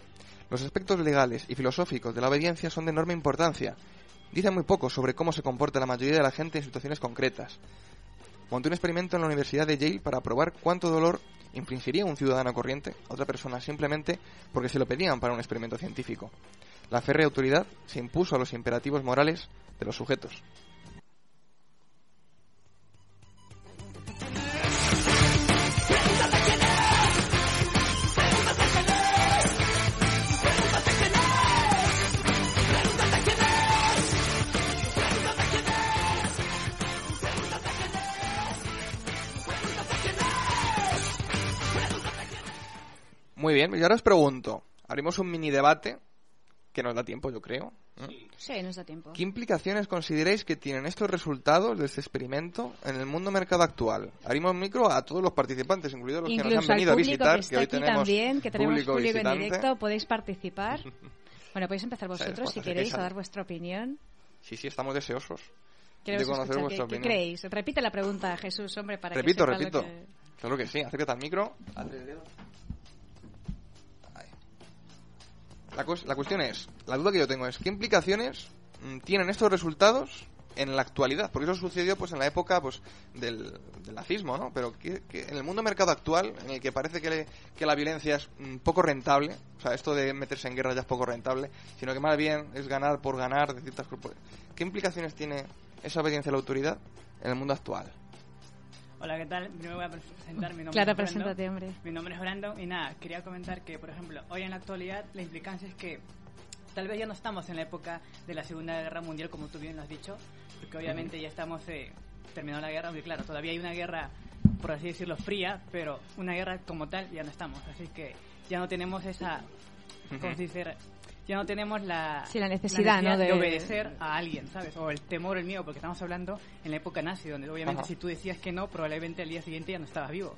[SPEAKER 2] Los aspectos legales y filosóficos de la obediencia son de enorme importancia. Dice muy poco sobre cómo se comporta la mayoría de la gente en situaciones concretas. Monté un experimento en la Universidad de Yale para probar cuánto dolor infligiría un ciudadano corriente a otra persona simplemente porque se lo pedían para un experimento científico. La férrea autoridad se impuso a los imperativos morales de los sujetos. Muy bien, y ahora os pregunto, abrimos un mini debate que nos da tiempo, yo creo.
[SPEAKER 1] Sí, nos da tiempo.
[SPEAKER 2] ¿Qué implicaciones consideráis que tienen estos resultados de este experimento en el mundo mercado actual? Abrimos micro a todos los participantes, incluidos los que nos
[SPEAKER 1] Incluso
[SPEAKER 2] han venido
[SPEAKER 1] al
[SPEAKER 2] a visitar,
[SPEAKER 1] que está
[SPEAKER 2] hoy
[SPEAKER 1] aquí
[SPEAKER 2] tenemos
[SPEAKER 1] también, que tenemos
[SPEAKER 2] público
[SPEAKER 1] público en directo, podéis participar. Bueno, podéis empezar vosotros si
[SPEAKER 2] que
[SPEAKER 1] queréis a dar vuestra opinión.
[SPEAKER 2] Sí, sí, estamos deseosos
[SPEAKER 1] Queremos
[SPEAKER 2] de conocer
[SPEAKER 1] escuchar
[SPEAKER 2] vuestra
[SPEAKER 1] qué, qué
[SPEAKER 2] opinión.
[SPEAKER 1] creéis. Repite la pregunta, Jesús, hombre, para
[SPEAKER 2] repito,
[SPEAKER 1] que
[SPEAKER 2] repito.
[SPEAKER 1] lo que...
[SPEAKER 2] Claro que sí, acércate al micro. El dedo. La, la cuestión es, la duda que yo tengo es, ¿qué implicaciones mm, tienen estos resultados en la actualidad? Porque eso sucedió pues en la época pues del, nazismo, ¿no? Pero en el mundo mercado actual, en el que parece que, le- que la violencia es mm, poco rentable, o sea, esto de meterse en guerra ya es poco rentable, sino que más bien es ganar por ganar de ciertas. ¿Qué implicaciones tiene esa obediencia a la autoridad en el mundo actual?
[SPEAKER 15] Hola, ¿qué tal? Primero voy a presentar mi nombre.
[SPEAKER 1] Claro, preséntate, hombre.
[SPEAKER 15] Mi nombre es Brandon y nada, quería comentar que, por ejemplo, hoy en la actualidad la implicancia es que tal vez ya no estamos en la época de la Segunda Guerra Mundial, como tú bien lo has dicho, porque obviamente ya estamos eh, terminando la guerra, aunque claro, todavía hay una guerra, por así decirlo, fría, pero una guerra como tal ya no estamos, así que ya no tenemos esa, ¿cómo
[SPEAKER 1] Ujú.
[SPEAKER 15] Ya no tenemos la,
[SPEAKER 1] Sí, la necesidad, ¿no?
[SPEAKER 15] de...
[SPEAKER 1] de-
[SPEAKER 15] obedecer a alguien, ¿sabes? O el temor, el miedo, porque estamos hablando en la época nazi, donde obviamente
[SPEAKER 1] Ajá.
[SPEAKER 15] si tú decías que no, probablemente al día siguiente ya no estabas vivo.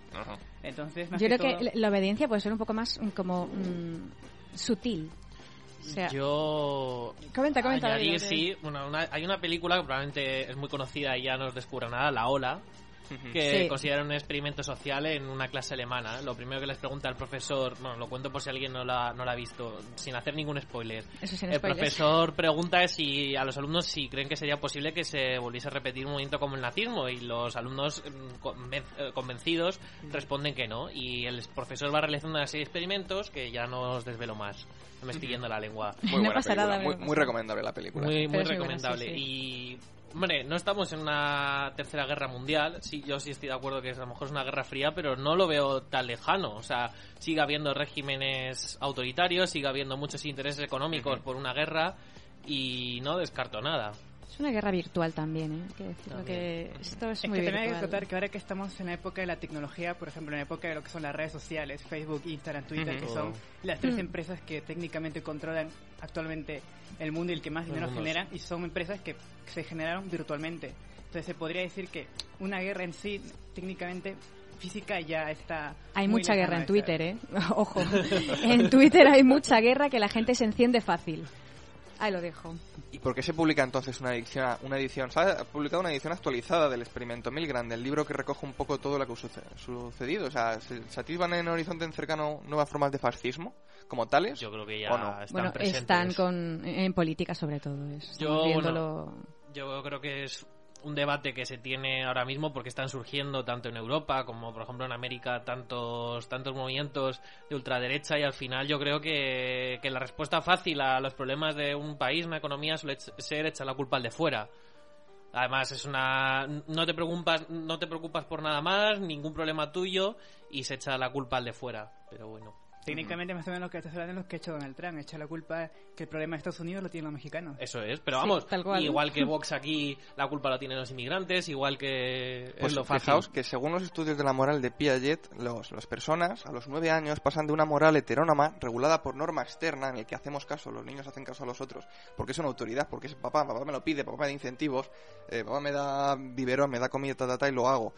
[SPEAKER 15] Entonces, más
[SPEAKER 1] Yo
[SPEAKER 15] que
[SPEAKER 1] creo
[SPEAKER 15] todo-
[SPEAKER 1] que la- obediencia puede ser un poco más como mm, sutil. O sea,
[SPEAKER 3] Yo.
[SPEAKER 1] Comenta, comenta,
[SPEAKER 3] añadir, sí. Bueno, una- hay una película que probablemente es muy conocida y ya no os descubra nada, La Ola. Que
[SPEAKER 1] Sí.
[SPEAKER 3] considera un experimento social en una clase alemana. Lo primero que les pregunta el profesor, bueno, lo cuento por si alguien no la, no la ha visto, sin hacer ningún spoiler.
[SPEAKER 1] Eso sin
[SPEAKER 3] el
[SPEAKER 1] spoilers.
[SPEAKER 3] profesor pregunta si a los alumnos si creen que sería posible que se volviese a repetir un movimiento como el nazismo y los alumnos mm, conven- eh, convencidos responden que no y el profesor va realizando una serie de experimentos que ya no os desvelo más. No me estoy yendo la lengua.
[SPEAKER 2] Muy buena película, muy, muy recomendable la película.
[SPEAKER 3] Muy, muy
[SPEAKER 1] Pero es muy buena,
[SPEAKER 3] recomendable.
[SPEAKER 1] sí,
[SPEAKER 3] Y, hombre, no estamos en una tercera guerra mundial. Sí, yo sí estoy de acuerdo que a lo mejor es una guerra fría, pero no lo veo tan lejano. O sea, sigue habiendo regímenes autoritarios, sigue habiendo muchos intereses económicos por una guerra y no descarto nada.
[SPEAKER 1] Es una guerra virtual también, ¿eh? Hay que decirlo que esto es,
[SPEAKER 15] Es
[SPEAKER 1] muy
[SPEAKER 15] que también hay que
[SPEAKER 1] virtual.
[SPEAKER 15] contar que ahora que estamos en la época de la tecnología, por ejemplo, en la época de lo que son las redes sociales, Facebook, Instagram, Twitter,
[SPEAKER 3] Ujú.
[SPEAKER 15] que son las tres
[SPEAKER 3] Mm.
[SPEAKER 15] empresas que técnicamente controlan actualmente el mundo y el que más dinero
[SPEAKER 3] mundos.
[SPEAKER 15] genera, y son empresas que se generaron virtualmente. Entonces se podría decir que una guerra en sí, técnicamente física, ya está...
[SPEAKER 1] Hay mucha guerra en. Twitter, ¿eh? Ojo. en Twitter hay mucha guerra que la gente se enciende fácil. Ahí lo dejo.
[SPEAKER 2] ¿Y por qué se publica entonces una edición, una edición? Se ha publicado una edición actualizada del experimento Milgram, del libro que recoge un poco todo lo que ha suce- sucedido. O sea, ¿se, se activan en Horizonte en cercano nuevas formas de fascismo como tales?
[SPEAKER 3] Yo creo que ya están
[SPEAKER 1] Bueno,
[SPEAKER 3] presentes.
[SPEAKER 1] están con, en política sobre todo.
[SPEAKER 3] Yo,
[SPEAKER 1] viéndolo-
[SPEAKER 3] bueno, yo creo que es un debate que se tiene ahora mismo porque están surgiendo tanto en Europa como por ejemplo en América tantos tantos movimientos de ultraderecha y al final yo creo que, que la respuesta fácil a los problemas de un país, una economía suele ser echar la culpa al de fuera. Además es una no te preocupas no te preocupas por nada más, ningún problema tuyo y se echa la culpa al de fuera, pero bueno.
[SPEAKER 15] Técnicamente, más o menos lo que estás hablando es lo que ha hecho Donald Trump. Echa la culpa que el problema de Estados Unidos lo tienen los mexicanos.
[SPEAKER 3] Eso es, pero
[SPEAKER 15] Sí,
[SPEAKER 3] vamos,
[SPEAKER 15] tal cual.
[SPEAKER 3] igual que Vox aquí, la culpa la tienen los inmigrantes, igual que
[SPEAKER 2] Pues
[SPEAKER 3] es lo fácil.
[SPEAKER 2] fijaos que según los estudios de la moral de Piaget, los, las personas a los nueve años pasan de una moral heterónoma regulada por norma externa en el que hacemos caso, los niños hacen caso a los otros, porque es una autoridad, porque es papá, papá me lo pide, papá me da incentivos, eh, papá me da biberón, me da comida, ta, ta, ta, y lo hago.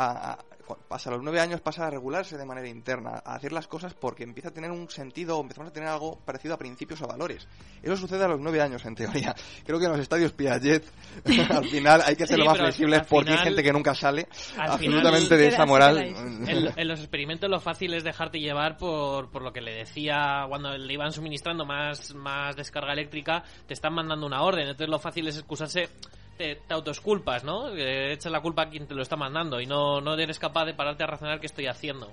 [SPEAKER 2] A, a- pasa a los nueve años pasa a regularse de manera interna, a hacer las cosas porque empieza a tener un sentido, empezamos a tener algo parecido a principios o valores. Eso sucede a los nueve años en teoría. Creo que en los estadios Piaget al final hay que
[SPEAKER 3] Sí,
[SPEAKER 2] hacerlo más flexibles porque hay
[SPEAKER 3] final-
[SPEAKER 2] gente que nunca sale
[SPEAKER 3] Al
[SPEAKER 2] absolutamente
[SPEAKER 3] final-
[SPEAKER 2] de esa moral.
[SPEAKER 3] En, en los experimentos lo fácil es dejarte llevar por, por lo que le decía cuando le iban suministrando más, más descarga eléctrica, te están mandando una orden, entonces lo fácil es excusarse, te, te autoesculpas, ¿no? Eh, echas la culpa a quien te lo está mandando y no, no eres capaz de pararte a razonar qué estoy haciendo.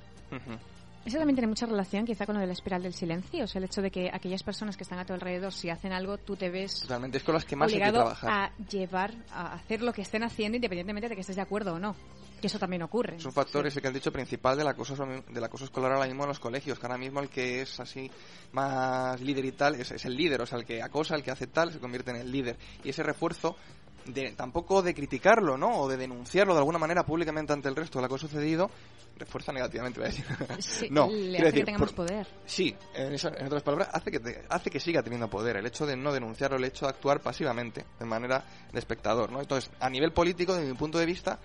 [SPEAKER 1] Eso también tiene mucha relación quizá con lo de la espiral del silencio, o sea, el hecho de que aquellas personas que están a tu alrededor, si hacen algo, tú te ves
[SPEAKER 2] Totalmente, es con las que más hay que
[SPEAKER 1] obligado
[SPEAKER 2] trabajar.
[SPEAKER 1] a llevar, a hacer lo que estén haciendo independientemente de que estés de acuerdo o no. Que eso también ocurre.
[SPEAKER 2] Es un factor ese que has dicho principal del acoso, del acoso escolar ahora mismo en los colegios, que ahora mismo el que es así más líder y tal es, es el líder, o sea, el que acosa, el que hace tal, se convierte en el líder. Y ese refuerzo, de, tampoco de criticarlo, ¿no? O de denunciarlo de alguna manera públicamente ante el resto de lo que ha sucedido, refuerza negativamente, voy a decir.
[SPEAKER 1] Sí,
[SPEAKER 2] no,
[SPEAKER 1] le hace
[SPEAKER 2] decir,
[SPEAKER 1] que tengamos
[SPEAKER 2] por-
[SPEAKER 1] poder.
[SPEAKER 2] Sí, en, otras palabras, hace que, te- hace que siga teniendo poder. El hecho de no denunciarlo, el hecho de actuar pasivamente, de manera de espectador, ¿no? Entonces, a nivel político, desde mi punto de vista,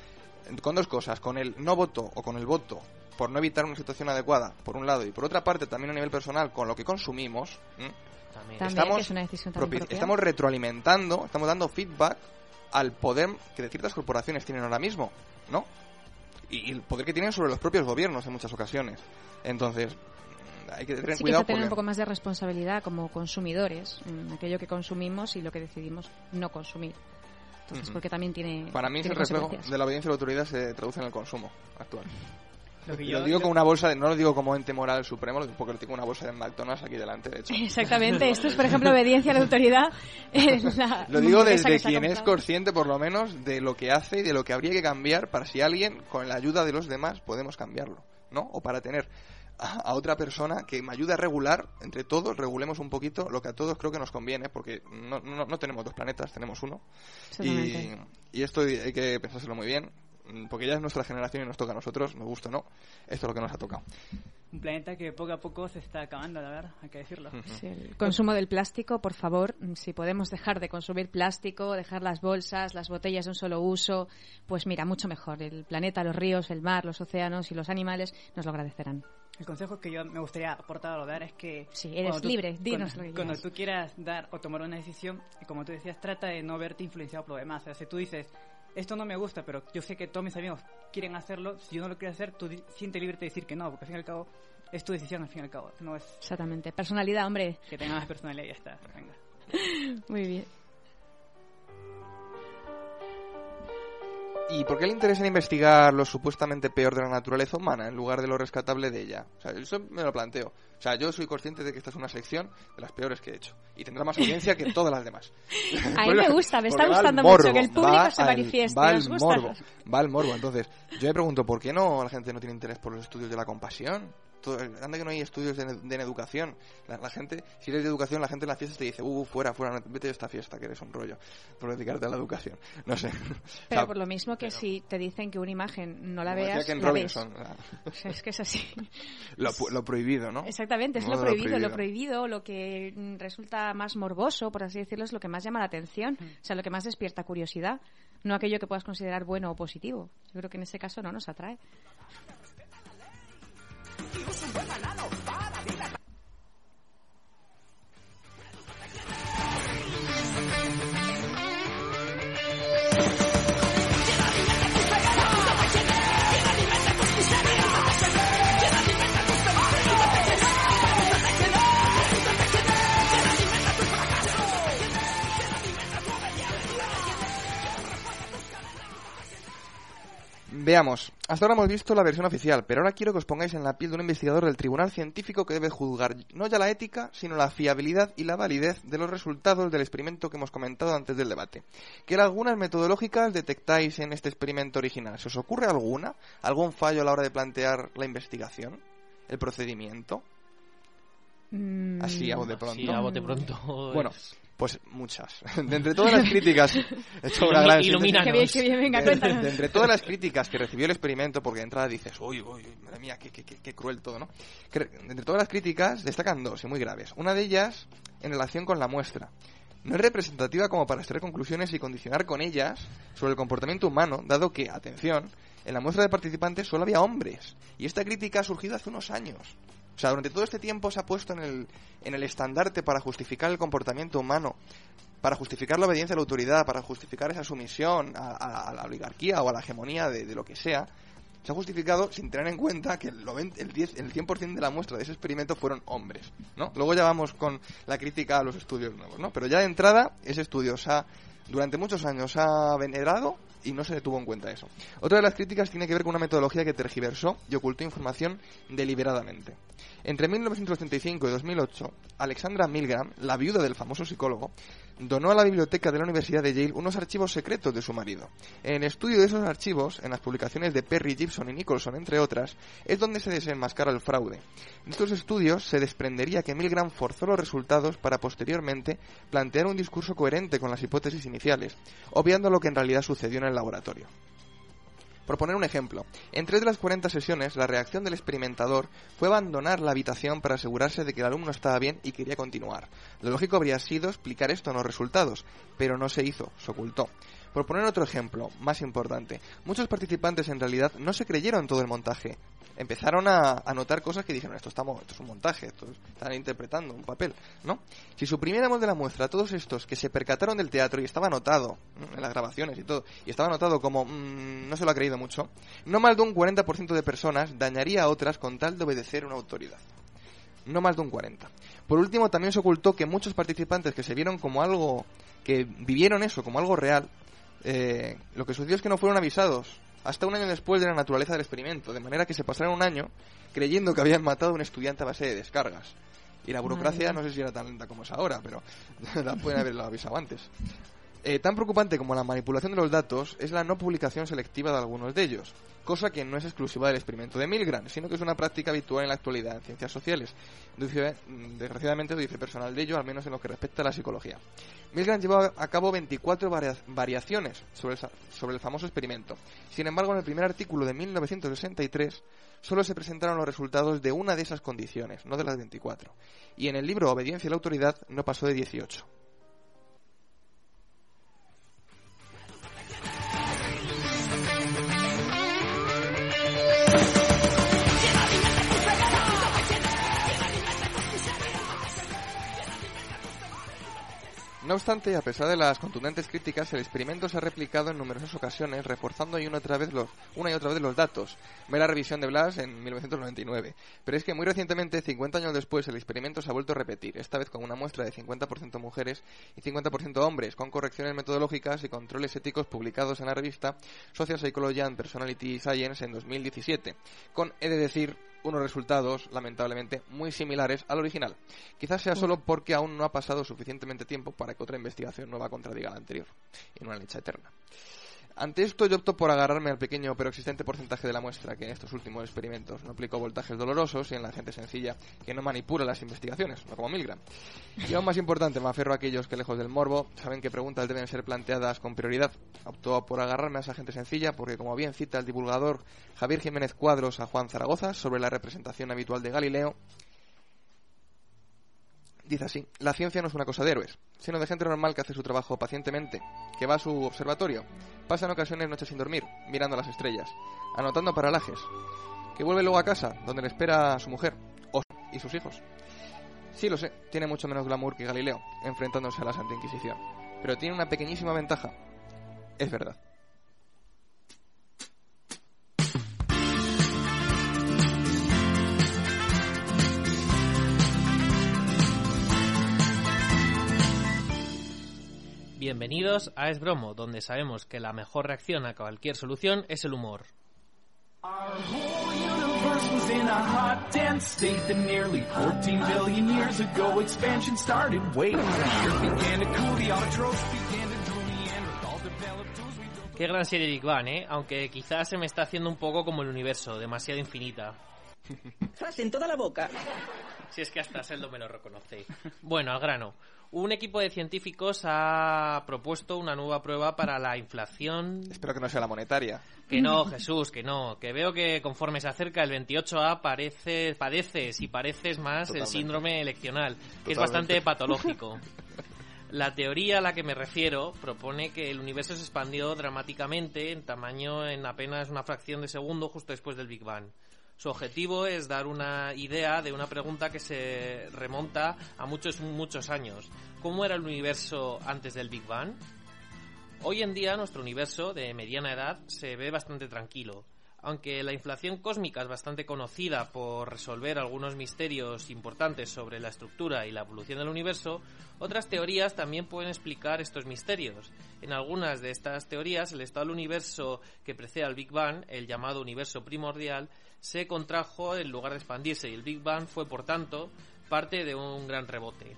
[SPEAKER 2] con dos cosas, con el no voto o con el voto por no evitar una situación adecuada, por un lado, y por otra parte, también a nivel personal, con lo que consumimos.
[SPEAKER 1] También, que es una
[SPEAKER 2] estamos retroalimentando, estamos dando feedback al poder que ciertas corporaciones tienen ahora mismo, ¿no? Y, el poder que tienen sobre los propios gobiernos en muchas ocasiones. Entonces, hay que tener
[SPEAKER 1] Sí que
[SPEAKER 2] cuidado
[SPEAKER 1] se tener un poco más de responsabilidad como consumidores en aquello que consumimos y lo que decidimos no consumir. Entonces, porque también tiene.
[SPEAKER 2] Para mí es
[SPEAKER 1] tiene
[SPEAKER 2] el reflejo de la obediencia a la autoridad se traduce en el consumo actual.
[SPEAKER 15] Lo que
[SPEAKER 2] Lo
[SPEAKER 15] yo-
[SPEAKER 2] digo como una bolsa, de, no lo digo como ente moral supremo, lo digo porque lo tengo una bolsa de McDonald's aquí delante, de hecho.
[SPEAKER 1] Exactamente, esto es, por ejemplo, obediencia a la autoridad. la
[SPEAKER 2] Lo digo desde quien es consciente, por lo menos, de lo que hace y de lo que habría que cambiar para si alguien, con la ayuda de los demás, podemos cambiarlo, ¿no? O para tener a, otra persona que me ayude a regular, entre todos, regulemos un poquito lo que a todos creo que nos conviene, porque no, no, no tenemos dos planetas, tenemos uno. Y, esto hay que pensárselo muy bien, porque ya es nuestra generación y nos toca a nosotros, nos gusta o no, esto es lo que nos ha tocado.
[SPEAKER 15] Un planeta que poco a poco se está acabando, la verdad, hay que decirlo.
[SPEAKER 1] Sí, el consumo del plástico, por favor, mm, si podemos dejar de consumir plástico, dejar las bolsas, las botellas de un solo uso, pues mira, mucho mejor. El planeta, los ríos, el mar, los océanos y los animales nos lo agradecerán.
[SPEAKER 15] El consejo que yo me gustaría aportar o dar es que...
[SPEAKER 1] Sí, eres
[SPEAKER 15] tú-
[SPEAKER 1] libre, dinos
[SPEAKER 15] cuando,
[SPEAKER 1] lo que
[SPEAKER 15] Cuando tú quieras dar o tomar una decisión, y como tú decías, trata de no verte influenciado por lo demás. O sea, si tú dices, esto no me gusta, pero yo sé que todos mis amigos quieren hacerlo, si yo no lo quiero hacer, tú siente libre de decir que no, porque al fin y al cabo es tu decisión, al fin y al cabo. No es
[SPEAKER 1] Exactamente. Personalidad, hombre.
[SPEAKER 15] que tenga más personalidad y ya está. Venga.
[SPEAKER 1] Muy bien.
[SPEAKER 2] ¿Y por qué le interesa investigar lo supuestamente peor de la naturaleza humana en lugar de lo rescatable de ella? O sea, eso me lo planteo. O sea, yo soy consciente de que esta es una sección de las peores que he hecho. Y tendrá más audiencia que todas las demás.
[SPEAKER 1] A mí me gusta, me está gustando
[SPEAKER 2] morbo,
[SPEAKER 1] mucho que el público se manifieste.
[SPEAKER 2] Va al
[SPEAKER 1] ¿Os gusta?
[SPEAKER 2] morbo, va al morbo. Entonces, yo me pregunto, ¿por qué no la gente no tiene interés por los estudios de la compasión? Todo- anda que no hay estudios de, de en educación. La, la gente, si eres de educación, la gente en las fiestas te dice, uh, fuera, fuera, vete de esta fiesta, que eres un rollo, por dedicarte a la educación. No sé. O
[SPEAKER 1] Pero
[SPEAKER 2] sea,
[SPEAKER 1] por lo mismo que si te dicen que una imagen no la
[SPEAKER 2] como
[SPEAKER 1] veas, la ves.
[SPEAKER 2] La-
[SPEAKER 1] O sea, es que es así.
[SPEAKER 2] lo, lo prohibido, ¿no?
[SPEAKER 1] Exactamente, es
[SPEAKER 2] No,
[SPEAKER 1] lo prohibido, lo prohibido, lo que mm, resulta más morboso, por así decirlo, es lo que más llama la atención, o sea, lo que más despierta curiosidad, no aquello que puedas considerar bueno o positivo. Yo creo que en ese caso no nos atrae.
[SPEAKER 2] ¡Vuelvan Veamos, hasta ahora hemos visto la versión oficial, pero ahora quiero que os pongáis en la piel de un investigador del tribunal científico que debe juzgar no ya la ética, sino la fiabilidad y la validez de los resultados del experimento que hemos comentado antes del debate. ¿Qué algunas metodológicas detectáis en este experimento original? ¿Se os ocurre alguna? ¿Algún fallo a la hora de plantear la investigación? ¿El procedimiento?
[SPEAKER 1] Mm,
[SPEAKER 2] Así a bote pronto.
[SPEAKER 3] Sí, a bote pronto.
[SPEAKER 2] Bueno, pues muchas. De entre todas las críticas, he hecho una gran
[SPEAKER 1] bien, venga,
[SPEAKER 2] de, de entre todas las críticas que recibió el experimento, porque de entrada dices, uy, uy, uy, madre mía, qué, qué, qué, qué cruel todo, ¿no? Que, de entre todas las críticas destacan dos, y muy graves. Una de ellas en relación con la muestra. No es representativa como para extraer conclusiones y condicionar con ellas sobre el comportamiento humano, dado que, atención, en la muestra de participantes solo había hombres. Y esta crítica ha surgido hace unos años. O sea, durante todo este tiempo se ha puesto en el, en el estandarte para justificar el comportamiento humano, para justificar la obediencia a la autoridad, para justificar esa sumisión a, a- a la oligarquía o a la hegemonía de, de lo que sea, se ha justificado sin tener en cuenta que el, 90 el, 10, el 100% de la muestra de ese experimento fueron hombres, ¿no? Luego ya vamos con la crítica a los estudios nuevos, ¿no? Pero ya de entrada, ese estudio se ha, durante muchos años ha venerado y no se le tuvo en cuenta eso. Otra de las críticas tiene que ver con una metodología que tergiversó y ocultó información deliberadamente. Entre 1985 y 2008, Alexandra Milgram, la viuda del famoso psicólogo, donó a la biblioteca de la Universidad de Yale unos archivos secretos de su marido. En el estudio de esos archivos, en las publicaciones de Perry, Gibson y Nicholson, entre otras, es donde se desenmascara el fraude. En estos estudios se desprendería que Milgram forzó los resultados para posteriormente plantear un discurso coherente con las hipótesis iniciales, obviando lo que en realidad sucedió en el laboratorio. Por poner un ejemplo, en tres de las 40 sesiones, la reacción del experimentador fue abandonar la habitación para asegurarse de que el alumno estaba bien y quería continuar. Lo lógico habría sido explicar esto en los resultados, pero no se hizo, se ocultó. Por poner otro ejemplo, más importante, muchos participantes en realidad no se creyeron todo el montaje. Empezaron a, a notar cosas que dijeron, esto, estamos, esto es un montaje, esto es- están interpretando un papel, ¿no? Si suprimiéramos de la muestra a todos estos que se percataron del teatro y estaba anotado ¿no? en las grabaciones y todo, y estaba anotado como mm, no se lo ha creído mucho, no más de un 40% de personas dañaría a otras con tal de obedecer una autoridad no más de un 40. Por último, también se ocultó que muchos participantes que se vieron como algo, que vivieron eso como algo real, eh, lo que sucedió es que no fueron avisados hasta un año después de la naturaleza del experimento, de manera que se pasaron un año creyendo que habían matado a un estudiante a base de descargas. Y la burocracia
[SPEAKER 16] Madre
[SPEAKER 2] no sé si era tan lenta como es ahora, pero la pueden haberlo avisado antes. Eh, tan preocupante como la manipulación de los datos es la no publicación selectiva de algunos de ellos, cosa que no es exclusiva del experimento de Milgram, sino que es una práctica habitual en la actualidad en ciencias sociales. Mm, Desgraciadamente dice personal de ello, al menos en lo que respecta a la psicología. Milgram llevó a cabo 24 varia- variaciones sobre el, famoso experimento. Sin embargo, en el primer artículo de 1963 solo se presentaron los resultados de una de esas condiciones, no de las 24. Y en el libro Obediencia a la autoridad no pasó de 18. No obstante, a pesar de las contundentes críticas, el experimento se ha replicado en numerosas ocasiones, reforzando y una, otra vez los, una y otra vez los datos. Ve la revisión de Blas en 1999. Pero es que muy recientemente, 50 años después, el experimento se ha vuelto a repetir, esta vez con una muestra de 50% mujeres y 50% hombres, con correcciones metodológicas y controles éticos publicados en la revista Social Psychology and Personality Science en 2017, con, he de decir, unos resultados, lamentablemente, muy similares al original. Quizás sea solo porque aún no ha pasado suficientemente tiempo para que otra investigación nueva contradiga la anterior, en una lecha eterna. Ante esto yo opto por agarrarme al pequeño pero existente porcentaje de la muestra que en estos últimos experimentos no aplicó voltajes dolorosos y en la gente sencilla que no manipula las investigaciones, no como Milgram. Y aún más importante, me aferro a aquellos que lejos del morbo saben que preguntas deben ser planteadas con prioridad. Optó por agarrarme a esa gente sencilla porque como bien cita el divulgador Javier Jiménez Cuadros a Juan Zaragoza sobre la representación habitual de Galileo, Dice así, la ciencia no es una cosa de héroes, sino de gente normal que hace su trabajo pacientemente, que va a su observatorio, pasa en ocasiones noches sin dormir, mirando las estrellas, anotando paralajes, que vuelve luego a casa, donde le espera su mujer, o y sus hijos. Sí, lo sé, tiene mucho menos glamour que Galileo, enfrentándose a la Santa Inquisición, pero tiene una pequeñísima ventaja. Es verdad.
[SPEAKER 3] Bienvenidos a Es Bromo, donde sabemos que la mejor reacción a cualquier solución es el humor.
[SPEAKER 14] Our whole universe was in a hot, dense state that nearly 14 billion years ago expansion started. Wait, the earth began to cool, the autotrophs began to drool, Neanderthal developed tools we don't
[SPEAKER 3] Qué gran serie Big Bang, ¿eh? Aunque quizás se me está haciendo un poco como el universo, demasiado infinita.
[SPEAKER 16] en toda la boca.
[SPEAKER 3] Si es que hasta Seldo me lo reconoce. Bueno, al grano. Un equipo de científicos ha propuesto una nueva prueba para la inflación.
[SPEAKER 2] Espero que no sea la monetaria.
[SPEAKER 3] Que no, Jesús, que no. Que veo que conforme se acerca el 28A parece, padeces y pareces más el síndrome eleccional, que es bastante patológico. La teoría a la que me refiero propone que el universo se expandió dramáticamente en tamaño en apenas una fracción de segundo justo después del Big Bang. Su objetivo es dar una idea de una pregunta que se remonta a muchos, muchos años. ¿Cómo era el universo antes del Big Bang? Hoy en día nuestro universo de mediana edad se ve bastante tranquilo. Aunque la inflación cósmica es bastante conocida por resolver algunos misterios importantes sobre la estructura y la evolución del universo, otras teorías también pueden explicar estos misterios. En algunas de estas teorías, el estado del universo que precede al Big Bang, el llamado universo primordial, se contrajo en lugar de expandirse y el Big Bang fue, por tanto, parte de un gran rebote.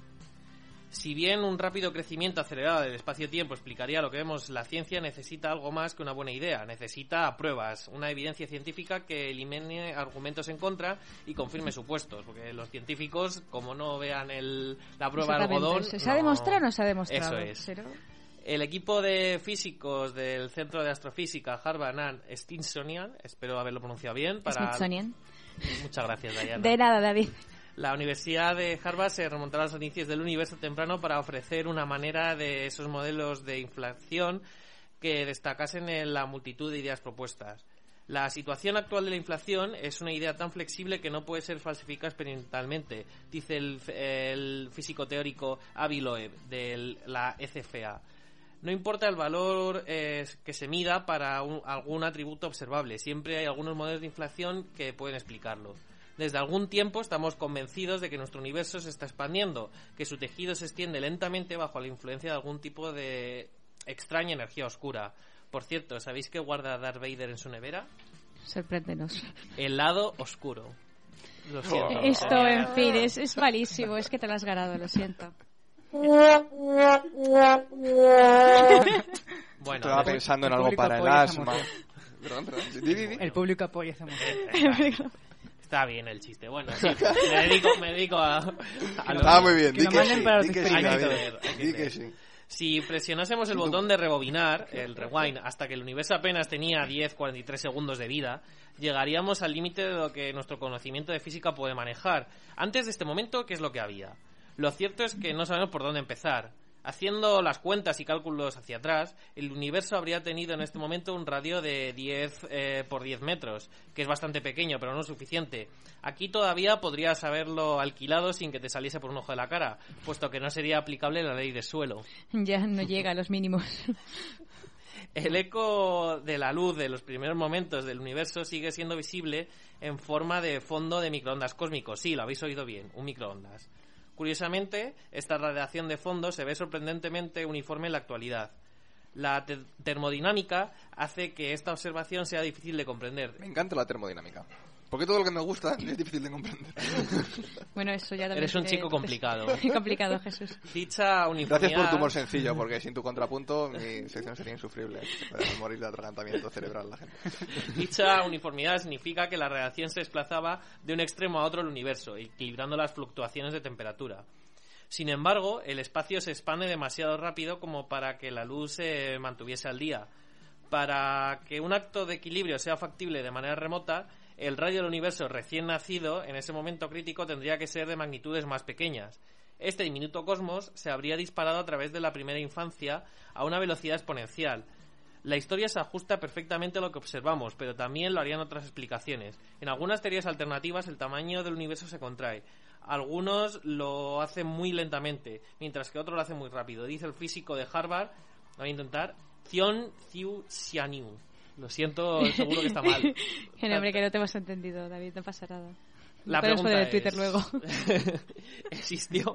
[SPEAKER 3] Si bien un rápido crecimiento acelerado del espacio-tiempo explicaría lo que vemos, la ciencia necesita algo más que una buena idea. Necesita pruebas, una evidencia científica que elimine argumentos en contra y confirme supuestos. Porque los científicos, como no vean el, la prueba de algodón...
[SPEAKER 1] ¿Se ha demostrado o no se ha demostrado?
[SPEAKER 3] Eso es.
[SPEAKER 1] Pero-
[SPEAKER 3] El equipo de físicos del Centro de Astrofísica Harvard and Smithsonian, espero haberlo pronunciado bien, para...
[SPEAKER 1] Smithsonian.
[SPEAKER 3] Muchas gracias, Dayana.
[SPEAKER 1] De nada, David.
[SPEAKER 3] La Universidad de Harvard se remontará a los inicios del universo temprano para ofrecer una manera de esos modelos de inflación que destacasen en la multitud de ideas propuestas. La situación actual de la inflación es una idea tan flexible que no puede ser falsificada experimentalmente, dice el, el físico teórico Avi Loeb de la ECFA. No importa el valor eh, que se mida para un- algún atributo observable, siempre hay algunos modelos de inflación que pueden explicarlo. Desde algún tiempo estamos convencidos de que nuestro universo se está expandiendo, que su tejido se extiende lentamente bajo la influencia de algún tipo de extraña energía oscura. Por cierto, ¿sabéis qué guarda Darth Vader en su nevera?
[SPEAKER 1] Sorpréndenos.
[SPEAKER 3] El lado oscuro. Lo siento.
[SPEAKER 1] Esto, en fin, es, es malísimo. Es que te lo has ganado, lo siento.
[SPEAKER 3] Bueno,
[SPEAKER 2] Estaba pensando en algo para el asma.
[SPEAKER 15] moción.
[SPEAKER 2] Perdón, perdón. Di, di, di.
[SPEAKER 15] El público apoya esa moción.
[SPEAKER 3] Está, está bien el chiste. Bueno, sí, me dedico, me dedico a... a lo-
[SPEAKER 2] Estaba muy bien.
[SPEAKER 15] que
[SPEAKER 2] Di
[SPEAKER 15] lo
[SPEAKER 2] que
[SPEAKER 15] manden
[SPEAKER 2] sí.
[SPEAKER 15] para los.
[SPEAKER 3] Si presionásemos el botón de rebobinar, el rewind, hasta que el universo apenas tenía 10-43 segundos de vida, llegaríamos al límite de lo que nuestro conocimiento de física puede manejar. Antes de este momento, ¿qué es lo que había? Lo cierto es que no sabemos por dónde empezar. Haciendo las cuentas y cálculos hacia atrás, el universo habría tenido en este momento un radio de 10 eh, por 10 metros, que es bastante pequeño, pero no suficiente. Aquí todavía podrías haberlo alquilado sin que te saliese por un ojo de la cara, puesto que no sería aplicable la ley de suelo.
[SPEAKER 1] Ya no llega a los mínimos.
[SPEAKER 3] El eco de la luz de los primeros momentos del universo sigue siendo visible en forma de fondo de microondas cósmicos. Sí, lo habéis oído bien, un microondas. Curiosamente, esta radiación de fondo se ve sorprendentemente uniforme en la actualidad. La te- termodinámica hace que esta observación sea difícil de comprender.
[SPEAKER 2] Me encanta la termodinámica. Porque todo lo que me gusta es difícil de comprender.
[SPEAKER 1] Bueno, eso ya también
[SPEAKER 3] Eres un chico complicado.
[SPEAKER 1] complicado, Jesús.
[SPEAKER 3] Dicha uniformidad...
[SPEAKER 2] Gracias por tu humor sencillo, porque sin tu contrapunto mi sección sería insufrible. Morir de atragantamiento cerebral la gente.
[SPEAKER 3] Dicha uniformidad significa que la radiación se desplazaba de un extremo a otro del universo, equilibrando las fluctuaciones de temperatura. Sin embargo, el espacio se expande demasiado rápido como para que la luz se mantuviese al día. Para que un acto de equilibrio sea factible de manera remota, el radio del universo recién nacido en ese momento crítico tendría que ser de magnitudes más pequeñas. Este diminuto cosmos se habría disparado a través de la primera infancia a una velocidad exponencial. La historia se ajusta perfectamente a lo que observamos, pero también lo harían otras explicaciones. En algunas teorías alternativas el tamaño del universo se contrae. Algunos lo hacen muy lentamente, mientras que otros lo hacen muy rápido. Dice el físico de Harvard, voy a intentar, Zion Ziu Xianiu. Lo siento, seguro que está mal.
[SPEAKER 1] Que no, hombre, que no te hemos entendido, David, no pasa nada.
[SPEAKER 3] La pregunta
[SPEAKER 1] en Twitter
[SPEAKER 3] es,
[SPEAKER 1] luego.
[SPEAKER 3] ¿Existió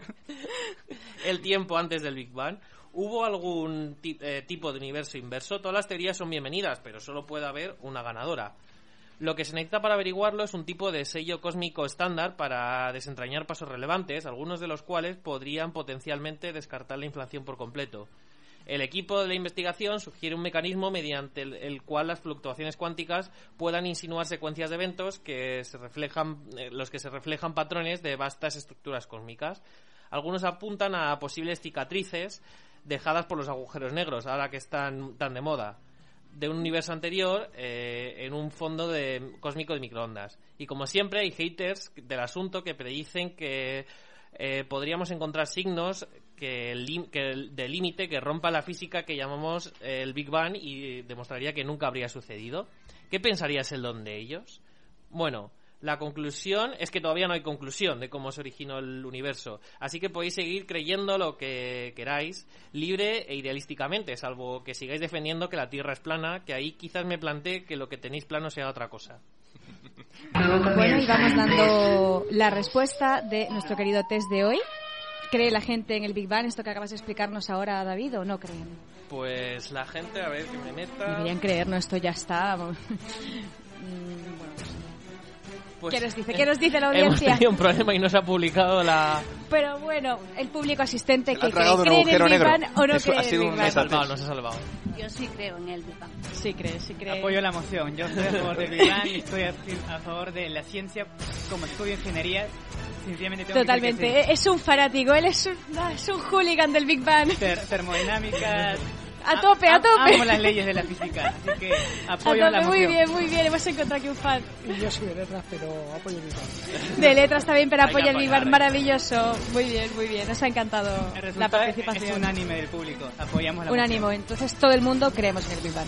[SPEAKER 3] el tiempo antes del Big Bang? ¿Hubo algún eh, tipo de universo inverso? Todas las teorías son bienvenidas, pero solo puede haber una ganadora. Lo que se necesita para averiguarlo es un tipo de sello cósmico estándar para desentrañar pasos relevantes, algunos de los cuales podrían potencialmente descartar la inflación por completo. El equipo de la investigación sugiere un mecanismo mediante el, cual las fluctuaciones cuánticas puedan insinuar secuencias de eventos que se reflejan, eh, los que se reflejan patrones de vastas estructuras cósmicas. Algunos apuntan a posibles cicatrices dejadas por los agujeros negros, ahora que están tan de moda, de un universo anterior eh, en un fondo de, cósmico de microondas. Y como siempre, hay haters del asunto que predicen que eh, podríamos encontrar signos que, de límite que rompa la física que llamamos eh, el Big Bang y demostraría que nunca habría sucedido. ¿Qué pensarías el don de ellos? Bueno, la conclusión es que todavía no hay conclusión de cómo se originó el universo, así que podéis seguir creyendo lo que queráis, libre e idealísticamente, salvo que sigáis defendiendo que la Tierra es plana, que ahí quizás me plantee que lo que tenéis plano sea otra cosa.
[SPEAKER 1] Bueno, y vamos dando la respuesta de nuestro querido test de hoy. ¿Cree la gente en el Big Bang esto que acabas de explicarnos ahora, David, o no creen?
[SPEAKER 3] Pues la gente, a ver, que me meta...
[SPEAKER 1] Deberían creer, no, esto ya está. Mm, bueno,
[SPEAKER 3] Pues,
[SPEAKER 1] ¿Qué nos dice? ¿Qué nos dice la
[SPEAKER 3] Hemos
[SPEAKER 1] audiencia?
[SPEAKER 3] tenido un problema y no se ha publicado la...
[SPEAKER 1] Pero bueno, el público asistente que cree, ¿cree en el Big. Bang o no
[SPEAKER 2] Eso ha
[SPEAKER 1] cree en el
[SPEAKER 2] sido
[SPEAKER 1] Big
[SPEAKER 3] No
[SPEAKER 1] Bang?
[SPEAKER 3] salvado, no se ha salvado.
[SPEAKER 5] Yo sí creo en el Big Bang.
[SPEAKER 1] Sí cree, sí cree.
[SPEAKER 15] Apoyo la moción. Yo estoy a favor del Big Bang y estoy a, a favor de la ciencia como estudio ingeniería. Tengo que
[SPEAKER 1] Totalmente.
[SPEAKER 15] decir que
[SPEAKER 1] Es un fanático, él es un, es un hooligan del Big Bang.
[SPEAKER 15] Ter- termodinámica,
[SPEAKER 1] A tope, a tope.
[SPEAKER 15] Amo las leyes de la física, así que
[SPEAKER 1] A
[SPEAKER 15] apoyo
[SPEAKER 1] tope,
[SPEAKER 15] la
[SPEAKER 1] muy bien, muy bien. Hemos encontrado aquí un fan.
[SPEAKER 17] Y yo soy de letras, pero apoyo mi padre.
[SPEAKER 1] De letras también, pero apoya el
[SPEAKER 15] apoyar,
[SPEAKER 1] Maravilloso. Muy bien, muy bien. Nos ha encantado
[SPEAKER 15] El
[SPEAKER 1] la participación.
[SPEAKER 15] es unánime del público. Apoyamos la
[SPEAKER 1] Un
[SPEAKER 15] moción.
[SPEAKER 1] ánimo. Entonces todo el mundo creemos en el Bang.